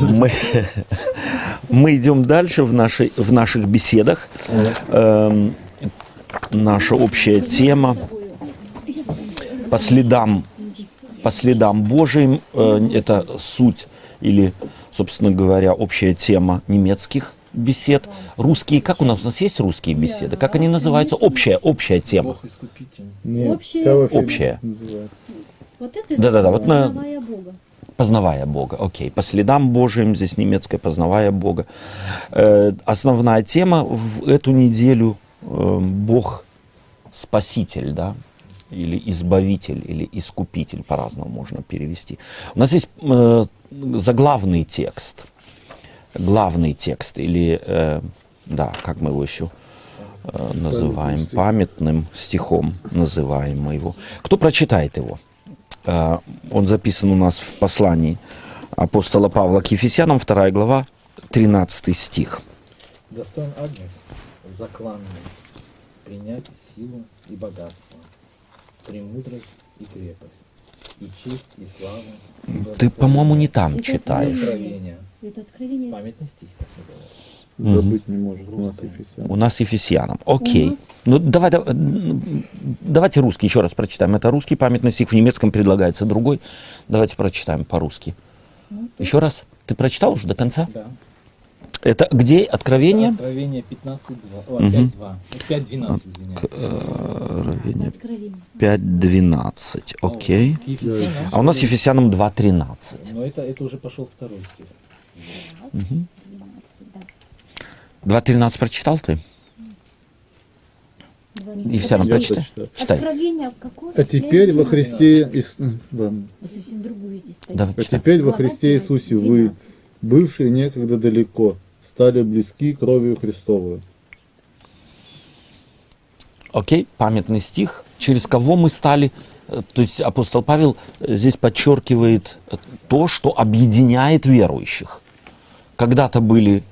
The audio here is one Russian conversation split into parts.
Мы, мы идем дальше в, нашей, в наших беседах. Эм, наша общая тема по следам, по следам Божьим. Э, это суть или, собственно говоря, общая тема немецких бесед. Русские, как у нас? У нас есть русские беседы? Как они называются? Общая, общая тема. Нет, Общее. называют. Вот это Да-да-да, вот на- познавая Бога. Познавая Бога, окей. По следам Божьим, здесь немецкое, познавая Бога. Э, основная тема в эту неделю э, Бог Спаситель, да, или Избавитель, или Искупитель, по-разному можно перевести. У нас есть э, заглавный текст, главный текст, или, э, да, как мы его еще э, называем, памятным стихом называем мы его. Кто прочитает его? Э, Он записан у нас в послании апостола Павла к Ефесянам, 2 глава, 13 стих. Достоин Агнец, закланный, принять силу и богатство, премудрость и крепость, и честь, и славу. и Ты, по-моему, не там Это читаешь. Откровение. Это откровение. Памятный стих, так называется. Да Мгм. быть не может у нас Русское. Ефесян. У нас Ефесянам. Окей. Нас- Ну, давай, давай, давайте русский еще раз прочитаем. Это русский памятный стих, в немецком предлагается другой. Давайте прочитаем по-русски. Еще раз. Ты прочитал уже до конца? Да. Это где откровение? Откровение 15.2. О, Мгм. 5.2. 5.12, извиняюсь. Откровение Откровение. 5.12. Окей. Ефесянам А у нас Ефесянам 2.13. Но это, это уже пошел второй стих. 12, да. 2.13 прочитал ты? Два Ефесянам Я прочитай. Читай. А теперь во Христе... Ис- стоит. Давай, А читай. теперь во Христе Иисусе вы, 12. бывшие некогда далеко, стали близки кровью Христовой. Окей, памятный стих. Через кого мы стали, э, то есть апостол Павел э, здесь подчеркивает э, то, что объединяет верующих. Когда-то были,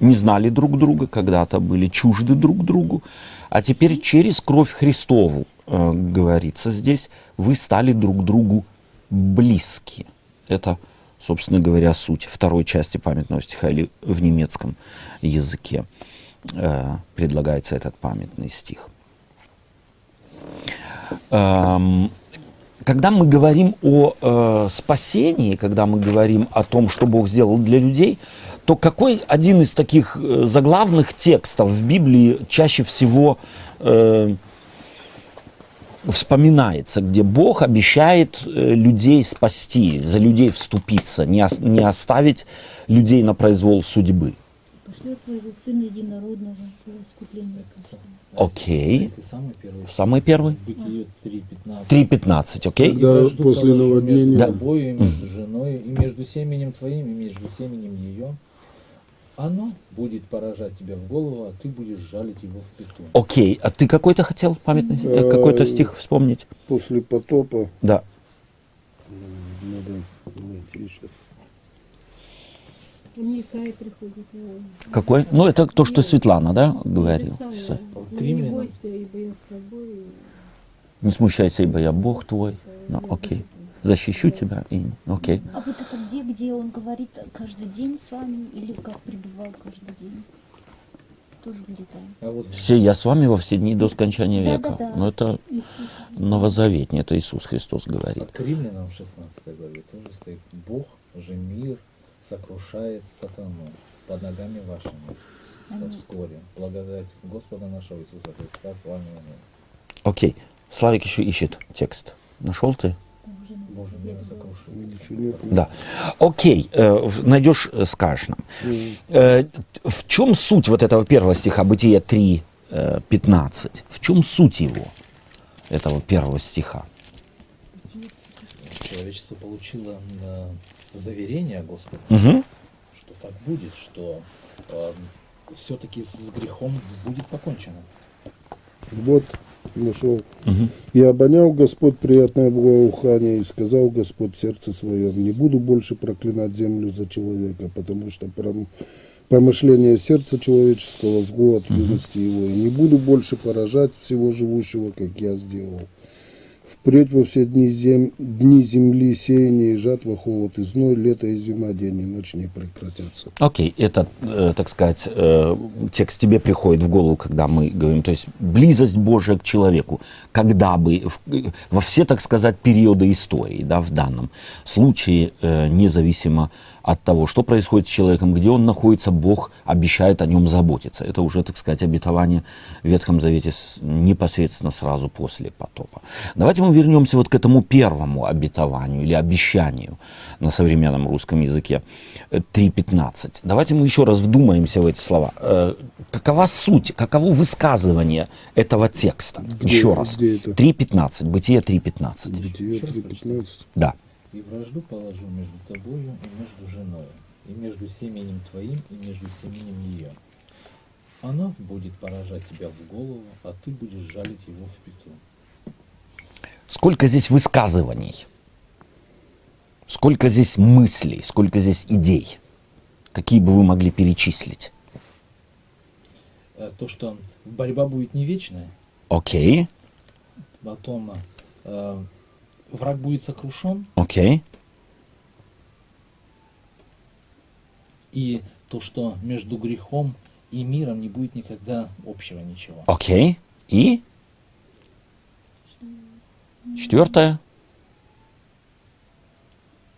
не знали друг друга, когда-то были чужды друг другу, а теперь через кровь Христову, э, говорится здесь, вы стали друг другу близки. Это, собственно говоря, суть второй части памятного стиха или в немецком языке э, предлагается этот памятный стих. Эм, Когда мы говорим о э, спасении, когда мы говорим о том, что Бог сделал для людей, то какой один из таких э, заглавных текстов в Библии чаще всего э, вспоминается, где Бог обещает э, людей спасти, за людей вступиться, не, ос- не оставить людей на произвол судьбы? Пошлет своего сына единородного для искупления. Окей. Самый первый Самый первый? Бытие 3.15. 3.15, окей? Да. Когда «Вражду после наводнения- Между Да. тобою и между женой, и между семенем твоим, и между семенем ее. Оно будет поражать тебя в голову, а ты будешь жалить его в пету. Окей, а ты какой-то хотел памятный, э, какой-то стих вспомнить? После потопа Да. надо найти сейчас. Приходит. э, Какой? Ну, это то, что Светлана, да, говорила. «Ну, Римлянам. Не бойся, ибо я с тобой. Не смущайся, ибо я Бог твой. Ну, окей. Защищу тебя. И... Окей. А вот это где, где он говорит каждый день с вами или как пребывал каждый день? Тоже где-то. А Все, я с вами во все дни до скончания века. Да-да-да. Но это Иисус. новозаветний, это Иисус Христос говорит. от Римлянам в 16 главе тоже стоит «Бог же мир сокрушает сатану под ногами вашими». Вскоре благодать Господа нашего Иисуса Христа с вами. Окей. Славик еще ищет текст. Нашел ты? Боже. Да. Окей, э, найдешь, э, скажешь нам. Э, в чем суть вот этого первого стиха, Бытия 3, э, 15? В чем суть его, этого первого стиха? Человечество получило заверение Господа, Мгм. что так будет, что все-таки с грехом будет покончено. Вот нашел. И обонял Господь приятное благоухание, и сказал Господь сердце своем, не буду больше проклинать землю за человека, потому что пром- помышление сердца человеческого зло от юности его, и не буду больше поражать всего живущего, как я сделал. Впредь во все дни, зем... дни земли сеяние и жатва, холод и зной, лето и зима, день и ночь не прекратятся. Окей, это, э, так сказать, э, текст тебе приходит в голову, когда мы говорим, то есть близость Божия к человеку, когда бы, в- во все, так сказать, периоды истории, да, в данном случае, э, независимо от того, что происходит с человеком, где он находится, Бог обещает о нем заботиться. Это уже, так сказать, обетование в Ветхом Завете непосредственно сразу после потопа. Давайте мы вернемся вот к этому первому обетованию или обещанию на современном русском языке э, 3.15. Давайте мы еще раз вдумаемся в эти слова. Э, Какова суть, каково высказывание этого текста? Где- еще раз. где это? 3.15, Бытие 3.15. Бытие 3.15. Да. И вражду положу между тобою и между женой, и между семенем твоим, и между семенем ее. Она будет поражать тебя в голову, а ты будешь жалить его в пяту. Сколько здесь высказываний, сколько здесь мыслей, сколько здесь идей, какие бы вы могли перечислить? Э, То, что борьба будет не вечная, Окей, потом э, враг будет сокрушен, окей, и то, что между грехом и миром не будет никогда общего ничего. окей. И четвертое,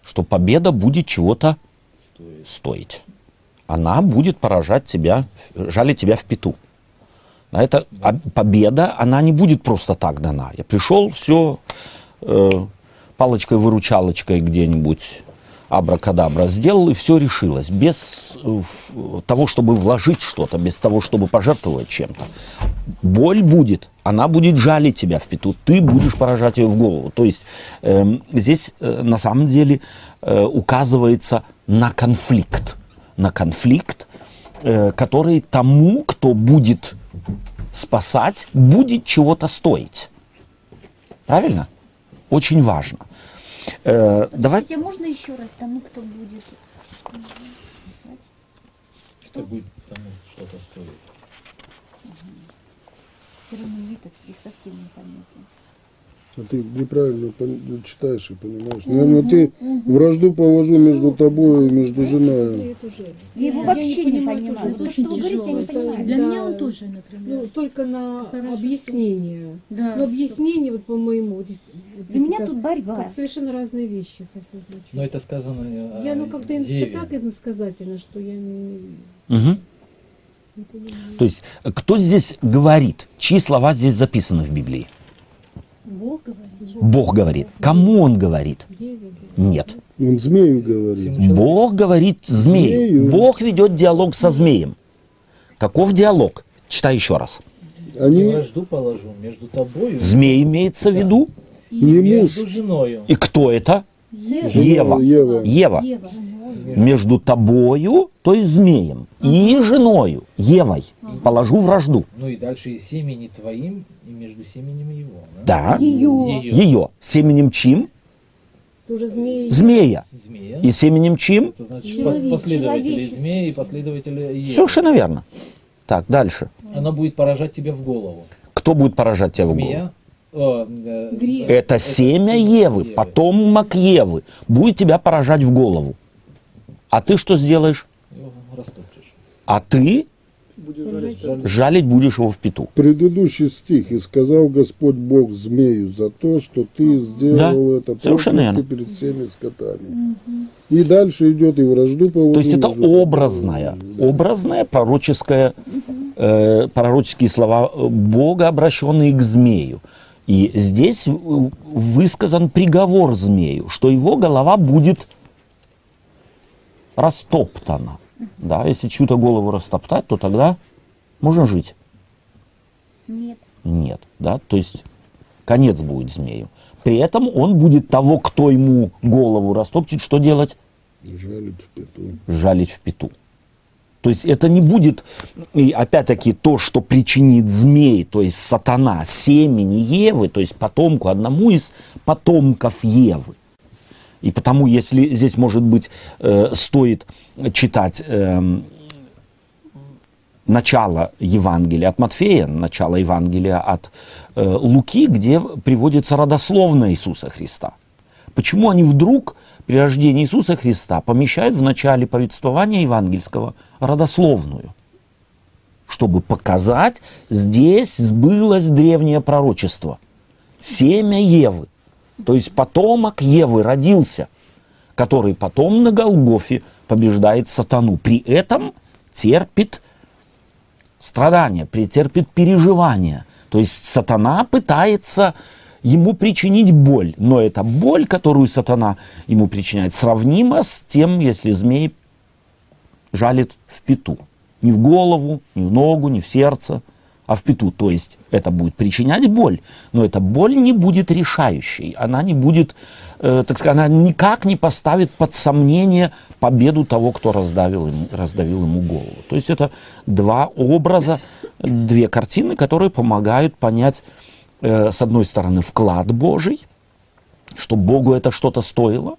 что победа будет чего-то Стоит. стоить. Она будет поражать тебя, жалить тебя в пету. А это а победа, она не будет просто так дана. Я пришел, все, палочкой-выручалочкой где-нибудь абракадабра сделал, и все решилось. Без э, того, чтобы вложить что-то, без того, чтобы пожертвовать чем-то. Боль будет, она будет жалить тебя в пету, ты будешь поражать ее в голову. То есть эм, здесь э, на самом деле э, указывается на конфликт. На конфликт, э, который тому, кто будет спасать, будет чего-то стоить. Правильно? Очень важно. Э, давай, Хотя можно еще раз тому, кто будет писать? Что будет тому что-то стоит. Все равно мне этот стих совсем непонятен. А ты неправильно пон- читаешь и понимаешь. Наверное, ты вражду положу между тобой и между женой. Я его Я вообще не понимаю То, что вы очень говорите, я не тяжело. понимаю. Для меня он тоже, например. Ну, только на Хорошо. объяснение. Да. Но объяснение, вот по-моему, вот, Для меня тут борьба. как совершенно разные вещи совсем звучат. Но это сказано э, Я ну как-то так иносказательно, что я не, понимаю. То есть, э, кто здесь говорит? Чьи слова здесь записаны в Библии? Бог говорит. Бог говорит. Кому он говорит? Нет. Он змею говорит. Бог говорит змею. Змею. Бог ведет диалог со змеем. Каков диалог? Читай еще раз. Они вражду положу между тобою Змей имеется в виду. не и между женою. И кто это? Ева. Ева. Ева. Ева. Между тобою, то есть змеем, и женою, Евой, положу вражду. Ну и дальше и семени твоим, и между семенем его. Да. Ее. Ее. Ее. Семенем чьим? Тоже. Змея. Змея. И семенем чьим? Это значит Человек- пос- последователи змеи и последователи Евы. Совершенно верно. Так, дальше. Она будет поражать тебя в голову. Кто будет поражать тебя в голову? Змея. э, э. Это семя Евы, потомок Евы, будет тебя поражать в голову. А ты что сделаешь? Его растопчешь. А ты Жаль- жалить будешь его в пету. Предыдущий стих. «И сказал Господь Бог змею за то, что ты сделал это совершенно верно. перед всеми скотами». И дальше идет и вражду положу. То есть это образная, образная пророческая, э, пророческие слова Бога, обращенные к змею. И здесь высказан приговор змею, что его голова будет растоптана. Да, если чью-то голову растоптать, то тогда можно жить. Нет. Нет, да, то есть конец будет змею. При этом он будет того, кто ему голову растопчет, что делать? Жалит в пету. жалить в пету. То есть это не будет, и опять-таки, то, что причинит змей, то есть сатана, семени Евы, то есть потомку, одному из потомков Евы. И потому, если здесь, может быть, э, стоит читать эм, начало Евангелия от Матфея, начало Евангелия от э, Луки, где приводится родословная Иисуса Христа. Почему они вдруг при рождении Иисуса Христа помещают в начале повествования евангельского родословную? Чтобы показать, здесь сбылось древнее пророчество. Семя Евы, то есть потомок Евы родился, который потом на Голгофе побеждает сатану. При этом терпит страдания, претерпит переживания. То есть сатана пытается ему причинить боль, но эта боль, которую сатана ему причиняет, сравнима с тем, если змей жалит в пету. Не в голову, не в ногу, не в сердце, а в пету. То есть это будет причинять боль, но эта боль не будет решающей, она не будет, э, так сказать, она никак не поставит под сомнение победу того, кто раздавил ему, раздавил ему голову. То есть это два образа, две картины, которые помогают понять, э, с одной стороны, вклад Божий, что Богу это что-то стоило,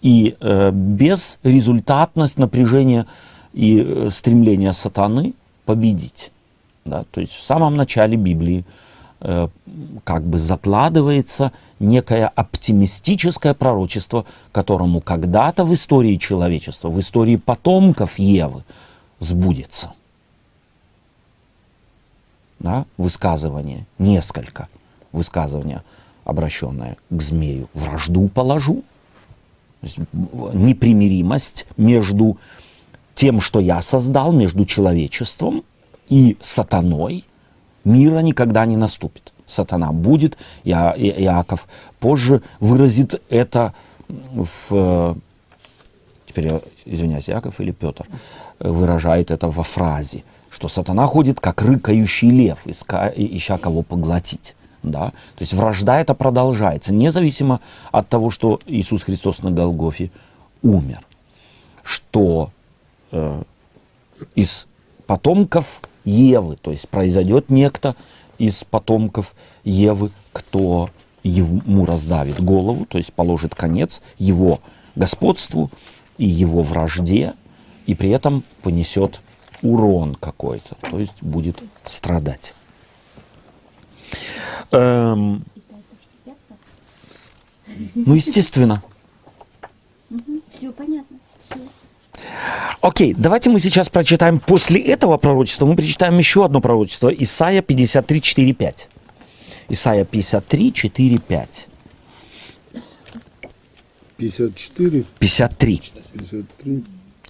и э, безрезультатность напряжения и э, стремления сатаны победить. Да? То есть в самом начале Библии э, как бы закладывается некое оптимистическое пророчество, которому когда-то в истории человечества, в истории потомков Евы сбудется. Да? Высказывание, несколько высказывания, обращенное к змею. Вражду положу. Непримиримость между тем, что я создал, между человечеством и сатаной, мира никогда не наступит. Сатана будет, Я, Иаков позже выразит это в... Теперь, я извиняюсь, Иаков или Петр выражает это во фразе, что сатана ходит как рыкающий лев, иска, ища кого поглотить. Да? То есть вражда это продолжается, независимо от того, что Иисус Христос на Голгофе умер. Что э, из потомков Евы, то есть произойдет некто из потомков Евы, кто ему раздавит голову, то есть положит конец его господству и его вражде, и при этом понесет урон какой-то, то есть будет страдать. Эм, ну, естественно. Все понятно. Окей, давайте мы сейчас прочитаем после этого пророчества, мы прочитаем еще одно пророчество, Исайя 53, 4, 5. Исайя 53, 4, 5. 54, 53. 53.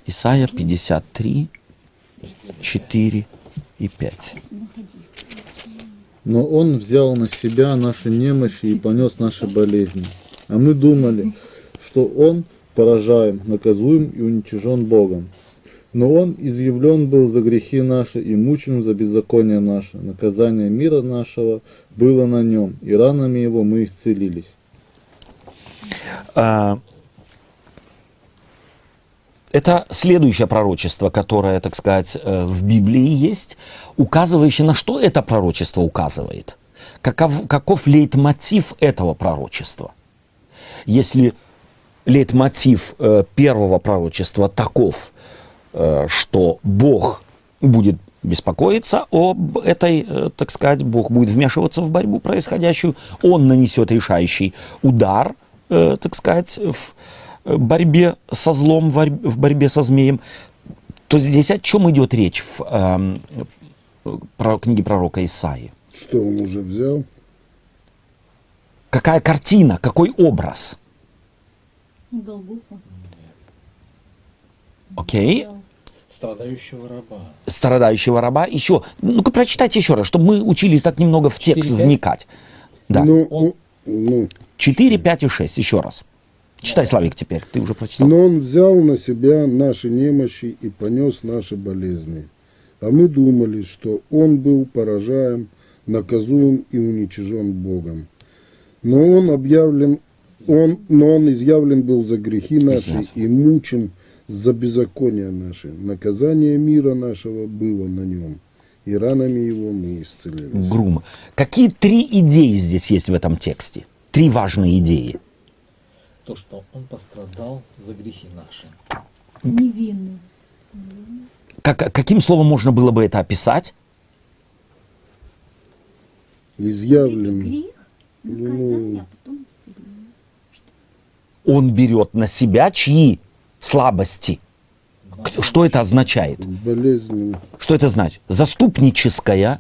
Исайя 53, 4 и 5. Но Он взял на себя наши немощи и понес наши болезни. А мы думали, что Он поражаем, наказуем и уничижен Богом. Но Он изъявлен был за грехи наши и мучен за беззаконие наше. Наказание мира нашего было на нем, и ранами Его мы исцелились. А, Это следующее пророчество, которое, так сказать, э, в Библии есть, указывающее на что это пророчество указывает. Каков, каков лейтмотив этого пророчества? Если лейтмотив э, первого пророчества таков, э, что Бог будет беспокоиться об этой, э, так сказать, Бог будет вмешиваться в борьбу происходящую, Он нанесет решающий удар, так сказать, в борьбе со злом, в борь- в борьбе со змеем, то здесь о чем идет речь в эм, про книге пророка Исаии? Что он уже взял? Какая картина, какой образ? Окей? Страдающего раба. страдающего раба. Еще, ну-ка прочитайте еще раз, чтобы мы учились так немного в текст 4-5? вникать. Да. Ну, он- ну, 4, 5 и 6, еще раз. Читай, Славик, теперь. Ты уже прочитал. Но он взял на себя наши немощи и понес наши болезни. А мы думали, что он был поражаем, наказуем и уничижен Богом. Но он объявлен, он, но он изъявлен был за грехи наши Изъявлен. и мучен за беззакония наши. Наказание мира нашего было на нем, и ранами его мы исцелились. Грум. Какие три идеи здесь есть в этом тексте? Три важные идеи. То, что он пострадал за грехи наши. Невинный. Как, каким словом можно было бы это описать? Изъявлен. Грех, наказание, а потом. Он берет на себя чьи слабости? Что это означает? Болезнь. Что это значит? Заступническая,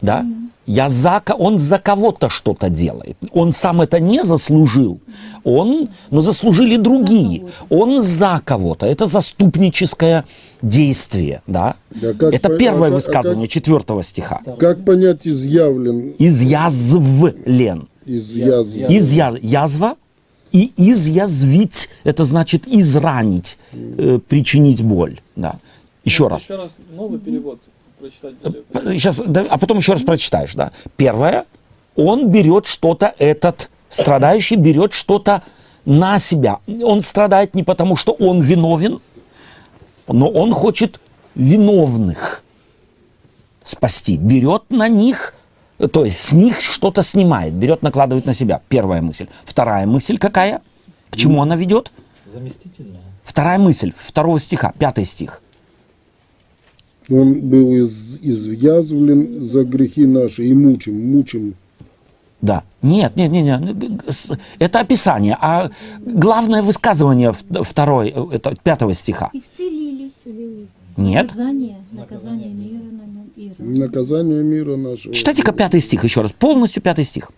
да? Я за, он за кого-то что-то делает. Он сам это не заслужил. Он, но заслужили другие. Он за кого-то. Это заступническое действие, да? Да как это по- первое а как- а высказывание четвертого стиха. Как понять изъявлен Изъязвлен. из язвы? Из я- язва и изъязвить. Это значит изранить, э, причинить боль. Да. Еще раз. Еще раз новый перевод прочитать. Сейчас, да, а потом еще раз прочитаешь, да. Первое, он берет что-то, этот страдающий берет что-то на себя. Он страдает не потому, что он виновен, но он хочет виновных спасти. Берет на них, то есть с них что-то снимает, берет, накладывает на себя. Первая мысль. Вторая мысль какая? К чему она ведет? Заместительная. Вторая мысль, второго стиха, пятый стих. Он был из, изъязвлен за грехи наши и мучим, мучим. Да. Нет, нет, нет, нет. Это описание. А главное высказывание второй, э, это пятого стиха. Исцелились. Нет. Наказание, наказание мира. Наказание мира нашего. Читайте-ка пятый стих еще раз. Полностью пятый стих.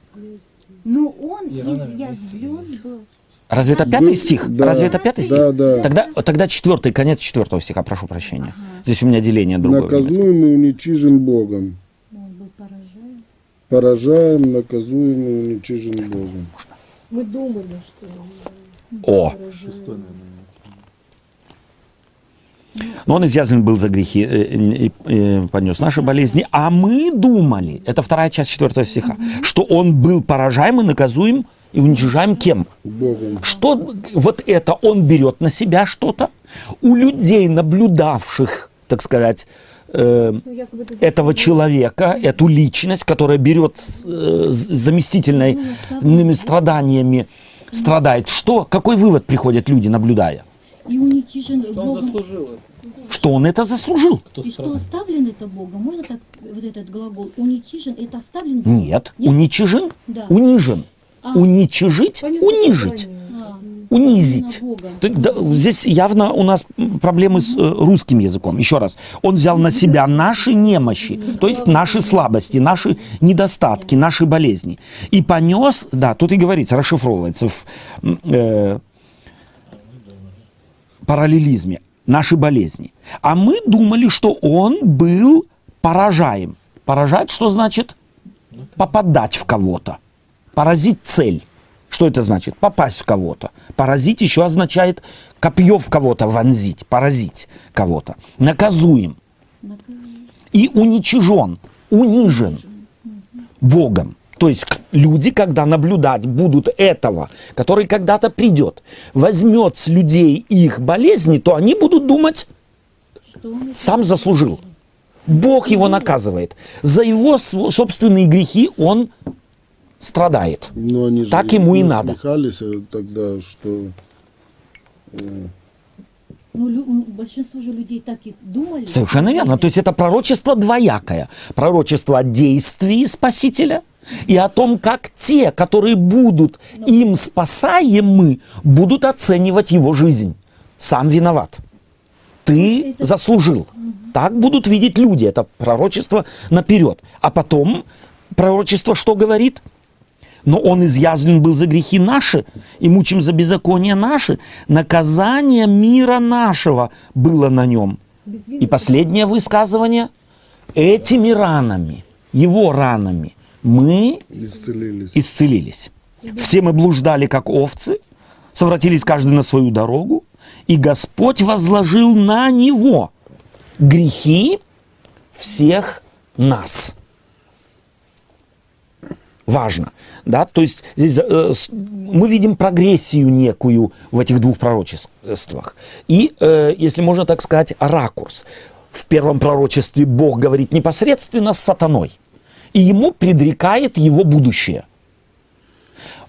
Ну он изъязвлен был. Разве это пятый стих? Да. Разве это пятый стих? Да, да. Тогда, тогда четвертый, конец четвертого стиха, прошу прощения. Здесь у меня деление другое. в немецком. Наказуем и уничижен Богом. Он был поражаем. Поражаем, наказуем и уничижен Богом. Мы думали, что О, но он изъязвлен был за грехи э, э, э, понес наши болезни, а мы думали, это вторая часть четвертого стиха, что он был поражаем и наказуем и уничижаем кем? Богом. Что вот это он берет на себя что-то? У людей, наблюдавших, так сказать, э, этого человека, эту личность, которая берет с, э, с заместительными страданиями, страдает. Что? Какой вывод приходят люди, наблюдая? И уничижен Что он Богом. заслужил это? Что он это заслужил? Кто И что оставлен это Богом? Можно так, вот этот глагол уничижен, это оставлен Богом? Нет. Уничижен? Да. Унижен. А. Уничижить? понес Унижить. А, Унизить. То да, здесь явно у нас проблемы с э, русским языком. Еще раз, он взял на себя наши немощи, то есть наши слабости, наши недостатки, наши болезни. И понес, да, тут и говорится, расшифровывается в э, параллелизме, наши болезни. А мы думали, что он был поражаем. Поражать, что значит? Попадать в кого-то. Поразить цель. Что это значит? Попасть в кого-то. Поразить еще означает копье в кого-то вонзить, поразить кого-то. Наказуем. И уничижен, унижен Богом. То есть люди, когда наблюдать будут этого, который когда-то придет, возьмет с людей их болезни, то они будут думать, Что он это- сам заслужил. Бог его наказывает. За его собственные грехи он страдает. Но они же Так ему и надо. э, тогда, что Ну, большинство же людей так и думали. Совершенно верно. То есть это пророчество двоякое. Пророчество о действии Спасителя и о том, как те, которые будут им спасаемы, будут оценивать его жизнь. Сам виноват. Ты Это- заслужил. Так будут видеть люди. Это пророчество наперед. А потом пророчество что говорит? Но он изъязвлен был за грехи наши и мучим за беззаконие наши. Наказание мира нашего было на нем. И последнее высказывание. Этими ранами, его ранами, мы исцелились. исцелились. Все мы блуждали, как овцы, совратились каждый на свою дорогу, и Господь возложил на него грехи всех нас. Важно, да, то есть здесь э, мы видим прогрессию некую в этих двух пророчествах. И, э, если можно так сказать, ракурс. В первом пророчестве Бог говорит непосредственно с сатаной, и ему предрекает его будущее –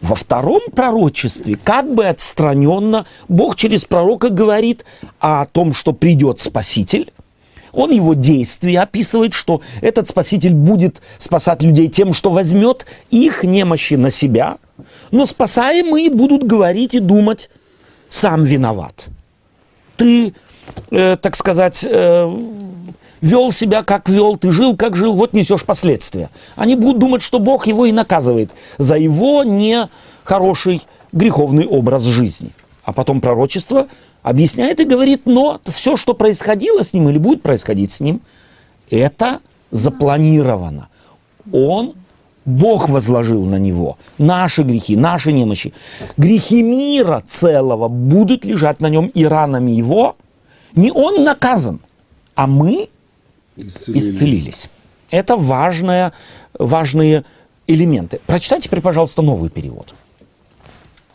Во втором пророчестве, как бы отстраненно, Бог через пророка говорит о том, что придет Спаситель. Он его действия описывает, что этот Спаситель будет спасать людей тем, что возьмет их немощи на себя, но спасаемые будут говорить и думать, сам виноват. Ты, э, так сказать, э, вел себя как вел, ты жил как жил, вот несешь последствия. Они будут думать, что Бог его и наказывает за его нехороший греховный образ жизни. А потом пророчество объясняет и говорит, но все, что происходило с ним или будет происходить с ним, это запланировано. Он, Бог возложил на него наши грехи, наши немощи. Грехи мира целого будут лежать на нем и ранами его. Не он наказан, а мы Исцелили. исцелились. Это важное, важные элементы. Прочитай теперь, пожалуйста, новый перевод.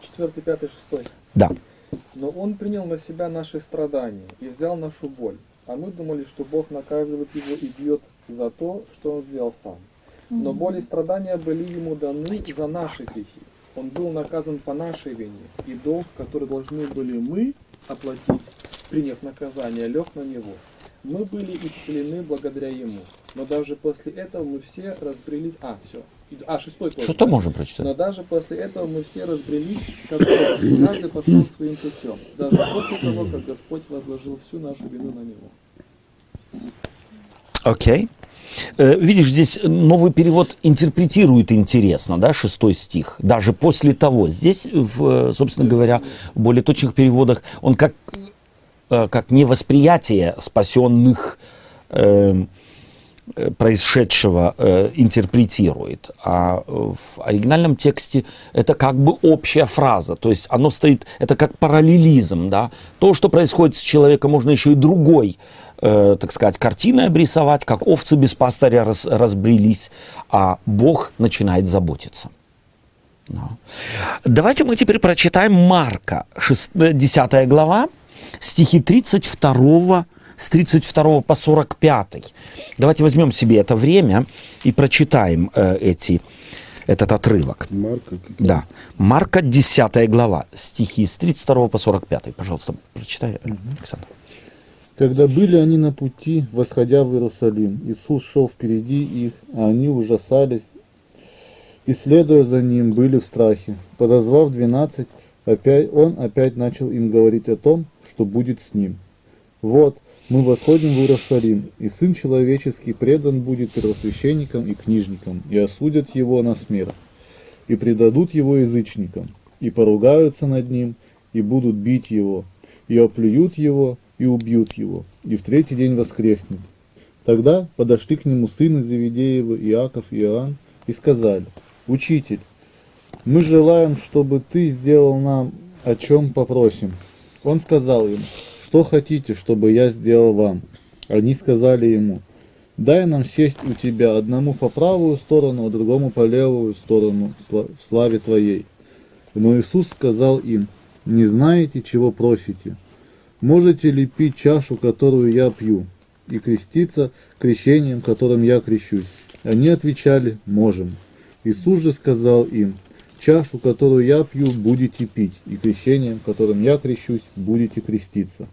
Четвертый, пятый, шестой. Да. Но Он принял на себя наши страдания и взял нашу боль. А мы думали, что Бог наказывает его и бьет за то, что он сделал сам. Но боли и страдания были ему даны за наши грехи. Он был наказан по нашей вине, и долг, который должны были мы оплатить, приняв наказание, лег на него. Мы были исцелены благодаря ему. Но даже после этого мы все разбрелись... А, все. А, шестой тоже. Что да? можем прочитать? Но даже после этого мы все разбрелись, как каждый пошел своим путем. Даже после того, как Господь возложил всю нашу вину на него. Окей. Э, Видишь, здесь новый перевод интерпретирует интересно, да, шестой стих. Даже после того. Здесь, в, э, собственно говоря, в более точных переводах он как, э, как не восприятие спасенных эм, э, происшедшего э, интерпретирует. А э, в оригинальном тексте это как бы общая фраза. То есть оно стоит, это как параллелизм. Да? То, что происходит с человеком, можно еще и другой э, так сказать, картиной обрисовать, как овцы без пастыря раз- разбрелись, а Бог начинает заботиться. Да. Давайте мы теперь прочитаем Марка, 6, э, 10 глава, стихи 32 с 32 по 45. Давайте возьмем себе это время и прочитаем э, эти, этот отрывок. Марка, Да. Марка 10 глава, стихи с 32 по 45. Пожалуйста, прочитай, э, Александр. Когда были они на пути, восходя в Иерусалим, Иисус шел впереди их, а они ужасались и, следуя за ним, были в страхе. Подозвав двенадцать, опять, он опять начал им говорить о том, что будет с ним. Вот, мы восходим в Иерусалим, и Сын Человеческий предан будет первосвященникам и книжникам, и осудят его на смерть, и предадут его язычникам, и поругаются над ним, и будут бить его, и оплюют его, и убьют его, и в третий день воскреснет. Тогда подошли к нему сыны Завидеева, Иаков и Иоанн, и сказали, «Учитель, мы желаем, чтобы ты сделал нам, о чем попросим». Он сказал им, «Что хотите, чтобы я сделал вам?» Они сказали ему, «Дай нам сесть у тебя одному по правую сторону, а другому по левую сторону в сла- в славе твоей». Но Иисус сказал им, «Не знаете, чего просите? Можете ли пить чашу, которую я пью, и креститься крещением, которым я крещусь?» Они отвечали, «Можем». Иисус же сказал им, «Чашу, которую я пью, будете пить, и крещением, которым я крещусь, будете креститься.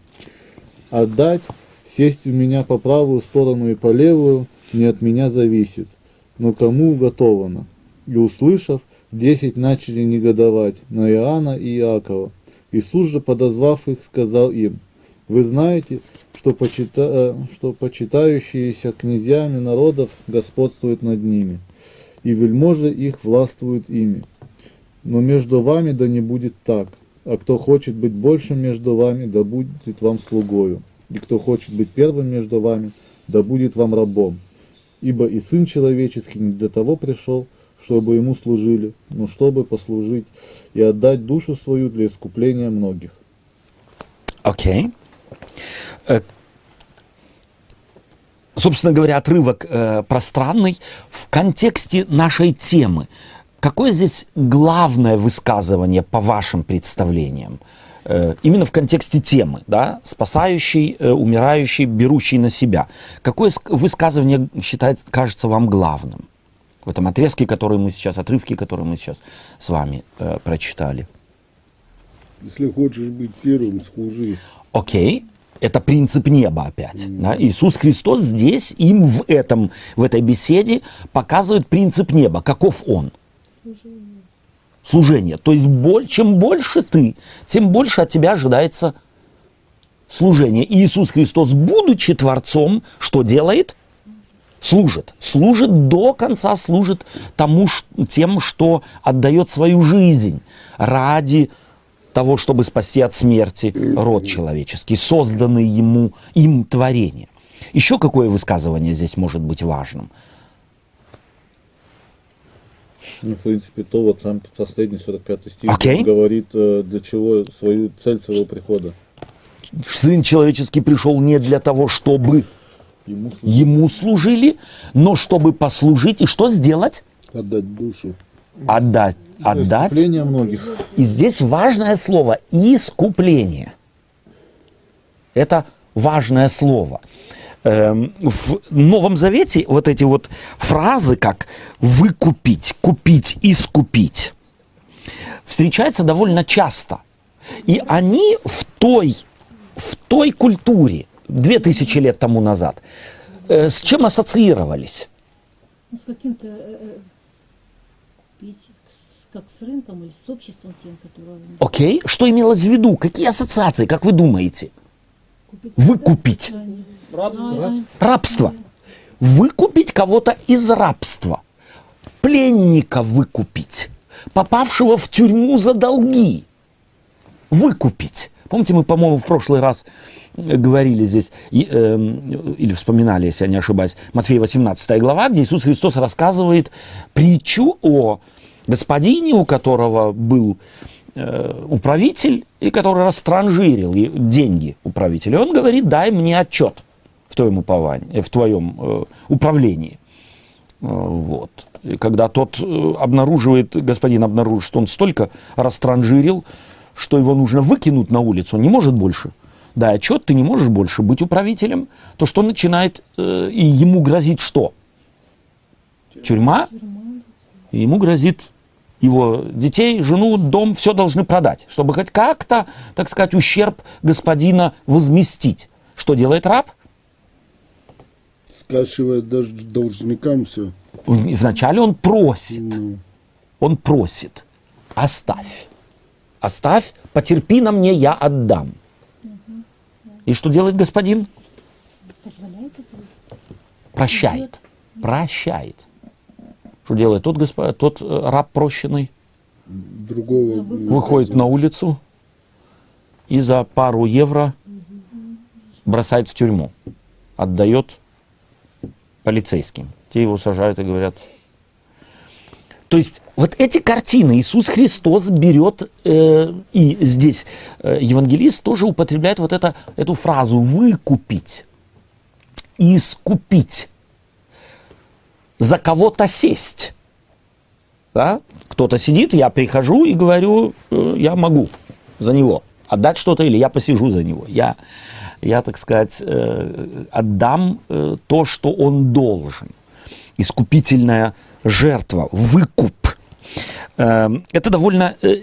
Отдать, сесть у меня по правую сторону и по левую, не от меня зависит, но кому уготовано». И услышав, десять начали негодовать на Иоанна и Иакова. Иисус же, подозвав их, сказал им, «Вы знаете, что, почита... э, что почитающиеся князьями народов господствуют над ними, и вельможи их властвуют ими. Но между вами да не будет так, а кто хочет быть большим между вами, да будет вам слугою, и кто хочет быть первым между вами, да будет вам рабом. Ибо и Сын Человеческий не для того пришел, чтобы ему служили, но чтобы послужить и отдать душу свою для искупления многих. Окей. Э, Собственно говоря, отрывок э, пространный в контексте нашей темы. Какое здесь главное высказывание по вашим представлениям? Э, именно в контексте темы, да, спасающий, э, умирающий, берущий на себя. Какое ск- высказывание считает, кажется вам главным? в этом отрезке, который мы сейчас, отрывке, который мы сейчас с вами э, прочитали. Если хочешь быть первым, служи. Окей, это принцип неба опять. Да? Иисус Христос здесь им в, этом, в этой беседе показывает принцип неба. Каков он? Служение. То есть боль, чем больше ты, тем больше от тебя ожидается служение. И Иисус Христос, будучи Творцом, что делает? Служит. Служит до конца, служит тому, тем, что отдает свою жизнь ради того, чтобы спасти от смерти род человеческий, созданный ему, им творение. Еще какое высказывание здесь может быть важным? Ну, в принципе, то вот сам последний 45 стих Окей. говорит, э, для чего свою цель своего прихода. Сын человеческий пришел не для того, чтобы Ему служить. ему служили, но чтобы послужить и что сделать? Отдать душу. Отдать. Отдать. Искупление многих. И здесь важное слово – искупление. Это важное слово. Эм, В Новом Завете вот эти вот фразы, как «выкупить», «купить», «искупить», встречаются довольно часто. И они в той, в той культуре, две тысячи лет тому назад, э, с чем ассоциировались? Ну, с каким-то, э, э, как с рынком или с обществом тем, которое Окей, что имелось в виду? Какие ассоциации, как вы думаете? купить. Выкупить. Рабство. Рабство. Выкупить кого-то из рабства. Пленника выкупить. Попавшего в тюрьму за долги. Выкупить. Помните, мы, по-моему, в прошлый раз э, говорили здесь, и, эм, или вспоминали, если я не ошибаюсь, Матфея 18 глава, где Иисус Христос рассказывает притчу о господине, у которого был э, управитель, и который растранжирил деньги управителя. И он говорит, дай мне отчет твоем, уповании, в твоем э, управлении. Э, Вот. И когда тот э, обнаруживает, господин обнаружит, что он столько растранжирил, что его нужно выкинуть на улицу, он не может больше. Да, отчет, ты не можешь больше быть управителем, то что начинает, э, и ему грозит что? Тюрьма, и ему грозит его детей, жену, дом, все должны продать, чтобы хоть как-то, так сказать, ущерб господина возместить. Что делает раб? Скашивает даже должникам все. Вначале он просит. Он просит. Оставь. Оставь, потерпи на мне, я отдам. И что делает господин? Позволяет это? Прощает. Прощает. Что делает тот, госпо- тот э, раб прощенный? Другого Выходит на улицу и за пару евро бросает в тюрьму. Отдает полицейским. Те его сажают и говорят. То есть вот эти картины Иисус Христос берет, э, и здесь э, евангелист тоже употребляет вот это, эту фразу «выкупить», «искупить», «за кого-то сесть». Да? Кто-то сидит, я прихожу и говорю, э, я могу за него отдать что-то, или я посижу за него. Я, я так сказать, э, отдам э, то, что он должен. Искупительная жертва, выкуп. Э, Это довольно, э,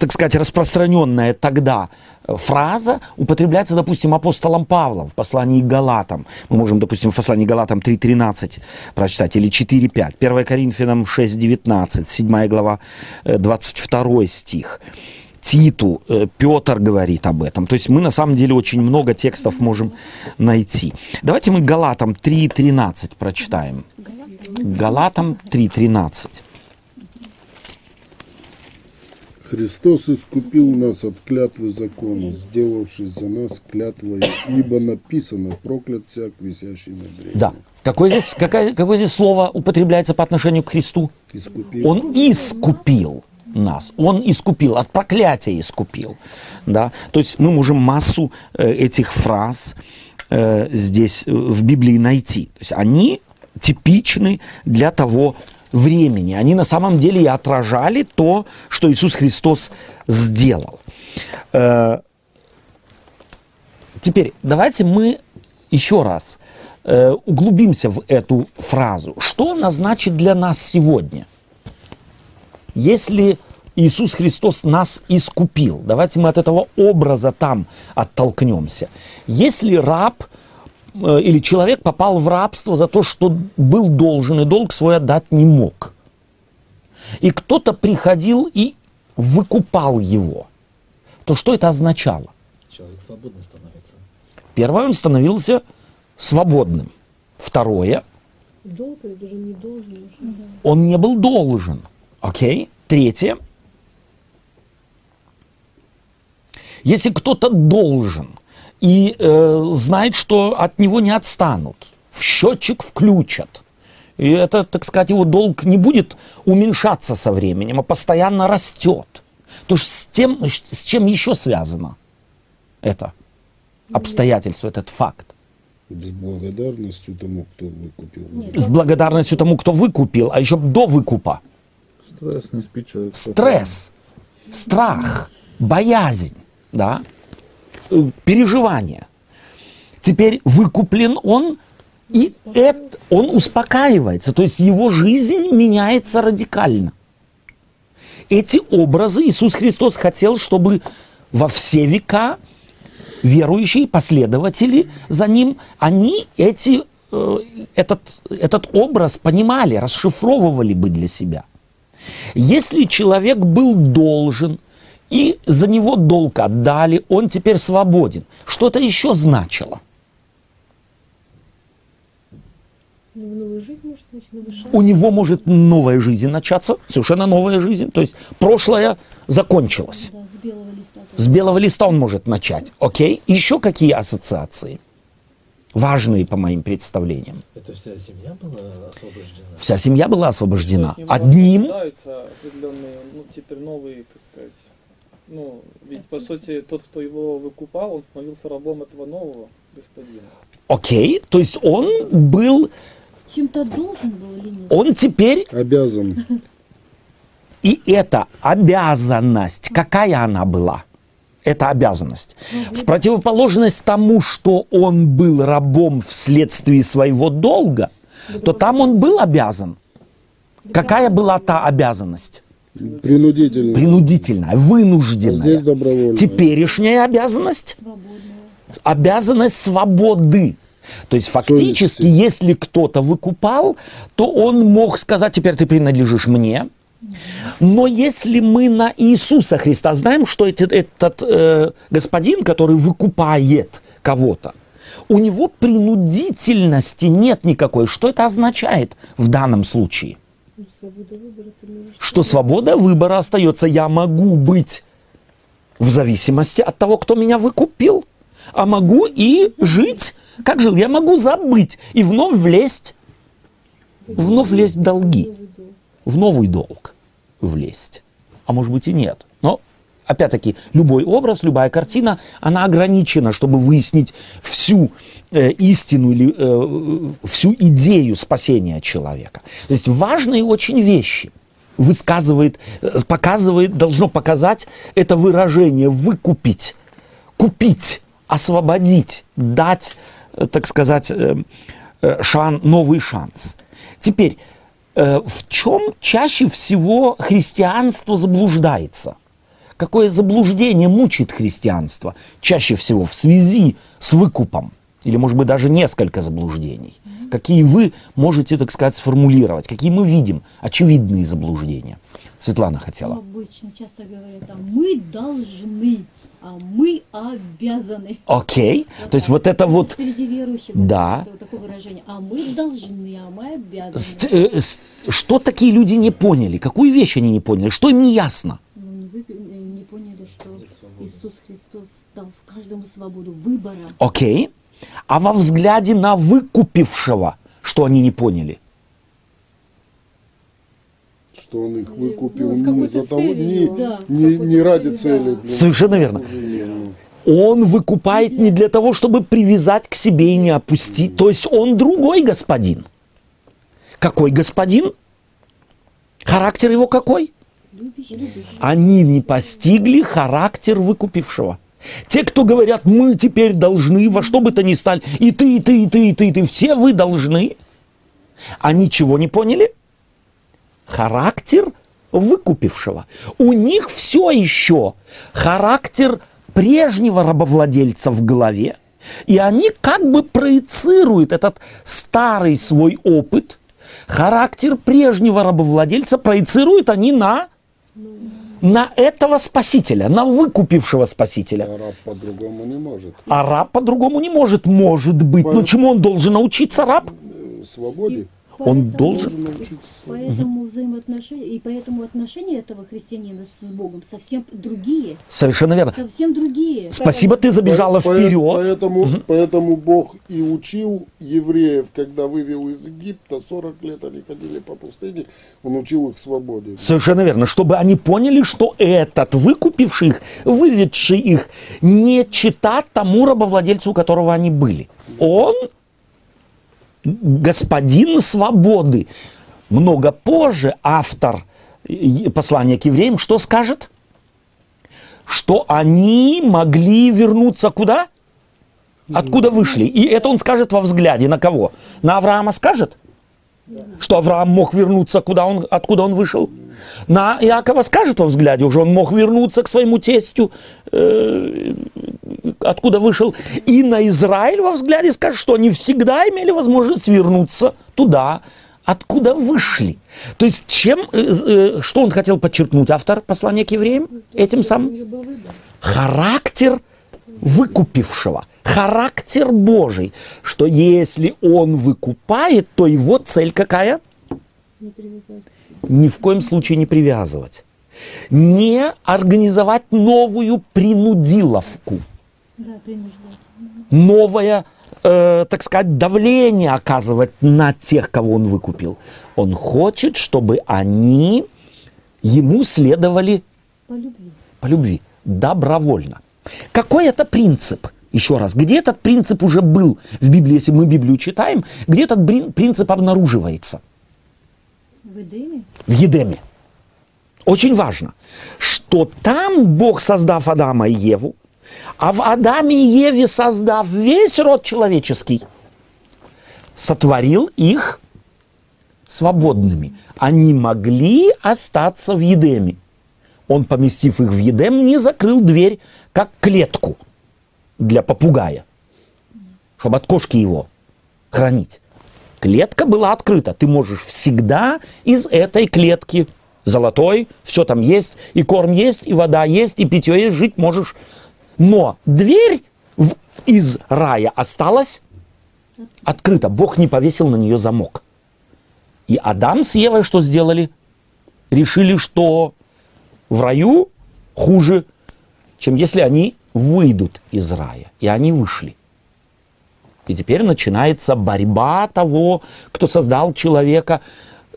так сказать, распространенная тогда фраза, употребляется, допустим, апостолом Павлом в послании к Галатам. Мы можем, допустим, в послании к Галатам 3.13 прочитать, или 4.5, 1 Коринфянам 6.19, 7 глава, э, 22 стих. Титу, э, Петр говорит об этом. То есть мы на самом деле очень много текстов можем найти. Давайте мы Галатам 3.13 прочитаем. Галатам 3.13. Христос искупил нас от клятвы закона, сделавшись за нас клятвой, ибо написано, проклят всяк, висящий на древе. Да. Какое здесь, какое, какое здесь слово употребляется по отношению к Христу? Искупил. Он искупил нас. Он искупил, от проклятия искупил. Да? То есть мы можем массу э, этих фраз э, здесь э, в Библии найти. То есть они типичны для того времени. Они на самом деле и отражали то, что Иисус Христос сделал. Теперь давайте мы еще раз углубимся в эту фразу. Что она значит для нас сегодня? Если Иисус Христос нас искупил, давайте мы от этого образа там оттолкнемся. Если раб э, или человек попал в рабство за то, что был должен и долг свой отдать не мог, и кто-то приходил и выкупал его, то что это означало? Человек свободный становится. Первое, он становился свободным. Второе, Долг он не был должен. Окей? Третье, если кто-то должен и э, знает, что от него не отстанут, в счетчик включат, и это, так сказать, его долг не будет уменьшаться со временем, а постоянно растет, то ж с тем, с чем еще связано это обстоятельство, этот факт? С благодарностью тому, кто выкупил. С благодарностью тому, кто выкупил, а еще до выкупа. Стресс не спит человек. Стресс, страх, боязнь, да, переживания. Теперь выкуплен он, и это, он успокаивается, то есть его жизнь меняется радикально. Эти образы Иисус Христос хотел, чтобы во все века верующие, последователи за ним, они эти, э, этот, этот образ понимали, расшифровывали бы для себя. Если человек был должен, и за него долг отдали, он теперь свободен. Что это еще значило? Ну. У него может новая жизнь начаться, совершенно новая жизнь. То есть прошлое закончилось. Да, с белого листа. С белого листа он может начать. Окей? Еще какие ассоциации? Важные по моим представлениям. Это вся семья была освобождена. Вся семья была освобождена. От него Одним определенные, ну, теперь новые, так сказать, ну, ведь, по сути, тот, кто его выкупал, он становился рабом этого нового господина. Окей, то есть он был, Чем-то должен был или нет? он теперь, Обязан. и эта обязанность, какая она была? Это обязанность. В противоположность тому, что он был рабом вследствие своего долга, то там он был обязан. Какая была та обязанность? Принудительно. Принудительная, А здесь вынужденная. добровольно. Теперешняя обязанность Свободная. обязанность свободы. То есть фактически, Совести. если кто-то выкупал, то он мог сказать, теперь ты принадлежишь мне. Но если мы на Иисуса Христа знаем, что эти- этот э, господин, который выкупает кого-то, у него принудительности нет никакой. Что это означает в данном случае? Что свобода выбора остается. Я могу быть в зависимости от того, кто меня выкупил, а могу и жить, как жил. Я могу забыть и вновь влезть, вновь влезть в долги. В новый долг влезть. А может быть и нет. Но опять-таки, любой образ, любая картина, она ограничена, чтобы выяснить всю э, истину или э, всю идею спасения человека. То есть важные очень вещи высказывает, э, показывает, должно показать это выражение «выкупить», «купить», «освободить», дать, э, так сказать, э, э, шан, новый шанс. Теперь, в чем чаще всего христианство заблуждается? Какое заблуждение мучает христианство чаще всего в связи с выкупом? Или, может быть, даже несколько заблуждений? Какие вы можете, так сказать, сформулировать? Какие мы видим очевидные заблуждения? Светлана хотела. Обычно часто говорят, а мы должны, а мы обязаны. Окей. То есть вот это вот... Среди верующих Да. вот это такое выражение. А мы должны, а мы обязаны. Э, с- Что такие люди не поняли? Какую вещь они не поняли? Что им не ясно? Ну, вы, не поняли, что Иисус Христос дал каждому свободу выбора. Окей. А во взгляде на выкупившего, что они не поняли? Что он их выкупил Ну, не за того, целью, не, да, не, не ради цели. да. Совершенно верно. Он выкупает не для того, чтобы привязать к себе и не опустить. То есть он другой господин. Какой господин? Характер его какой? Они не постигли характер выкупившего. Те, кто говорят, мы теперь должны во что бы то ни стали, и ты, и ты, и ты, и ты, и ты, все вы должны, а ничего не поняли? Характер выкупившего. У них все еще характер прежнего рабовладельца в голове, и они как бы проецируют этот старый свой опыт, характер прежнего рабовладельца проецируют они на, на этого спасителя, на выкупившего спасителя. Араб по-другому не может. А раб по-другому не может, может быть. Но Понятно. чему он должен научиться, раб? Э, Свободе Поэтому- должен. Поэтому взаимоотношения, и поэтому отношения этого христианина с Богом совсем другие. Совершенно верно. Совсем другие. Спасибо, ты забежала По- вперед. Поэтому, поэтому Бог и учил евреев, когда вывел из Египта, 40 лет они ходили по пустыне, Он учил их свободе. Совершенно верно. Чтобы они поняли, что этот, выкупивший их, выведший их, не чита тому рабовладельцу, у которого они были. Он господин свободы. Много позже автор послания к евреям что скажет? Что они могли вернуться куда? Откуда вышли? И это он скажет во взгляде. На кого? На Авраама скажет? Что Авраам мог вернуться, куда он, откуда он вышел? На Иакова скажет во взгляде, уже он мог вернуться к своему тестю, э, откуда вышел. И на Израиль во взгляде скажет, что они всегда имели возможность вернуться туда, откуда вышли. То есть чем, э, э, что он хотел подчеркнуть, автор послания к евреям, этим самым? характер выкупившего, характер Божий, что если он выкупает, то его цель какая? Ни в коем случае не привязывать. Не организовать новую принудиловку. Новое, э, так сказать, давление оказывать на тех, кого он выкупил. Он хочет, чтобы они ему следовали По любви. по любви, добровольно. Какой это принцип? Еще раз, где этот принцип уже был в Библии, если мы Библию читаем, где этот принцип обнаруживается? В Эдеме? В Едеме. Очень важно, что там Бог, создав Адама и Еву, а в Адаме и Еве создав весь род человеческий, сотворил их свободными. Они могли остаться в Едеме. Он, поместив их в Едем, не закрыл дверь, как клетку для попугая, чтобы от кошки его хранить. Клетка была открыта. Ты можешь всегда из этой клетки золотой, все там есть, и корм есть, и вода есть, и питье есть, жить можешь. Но дверь в- из рая осталась открыта. Бог не повесил на нее замок. И Адам с Евой что сделали? Решили, что в раю хуже, чем если они выйдут из рая. И они вышли. И теперь начинается борьба того, кто создал человека,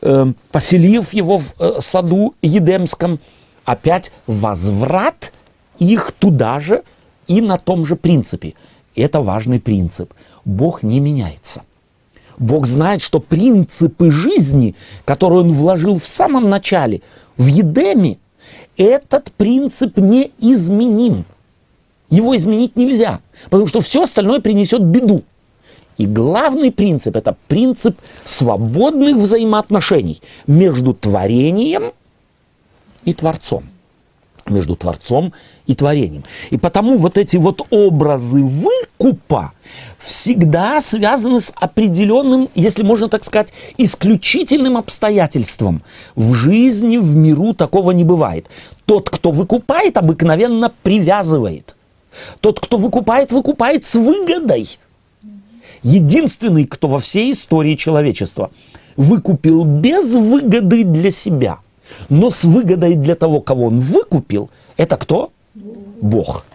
э, поселив его в э, саду Едемском. Опять возврат их туда же и на том же принципе. Это важный принцип. Бог не меняется. Бог знает, что принципы жизни, которые Он вложил в самом начале, в Едеме, этот принцип неизменим. Его изменить нельзя, потому что все остальное принесет беду. И главный принцип – это принцип свободных взаимоотношений между творением и Творцом. Между Творцом и творением. И потому вот эти вот образы выкупа всегда связаны с определенным, если можно так сказать, исключительным обстоятельством. В жизни, в миру такого не бывает. Тот, кто выкупает, обыкновенно привязывает. Тот, кто выкупает, выкупает с выгодой единственный, кто во всей истории человечества выкупил без выгоды для себя, но с выгодой для того, кого он выкупил, это кто? Бог.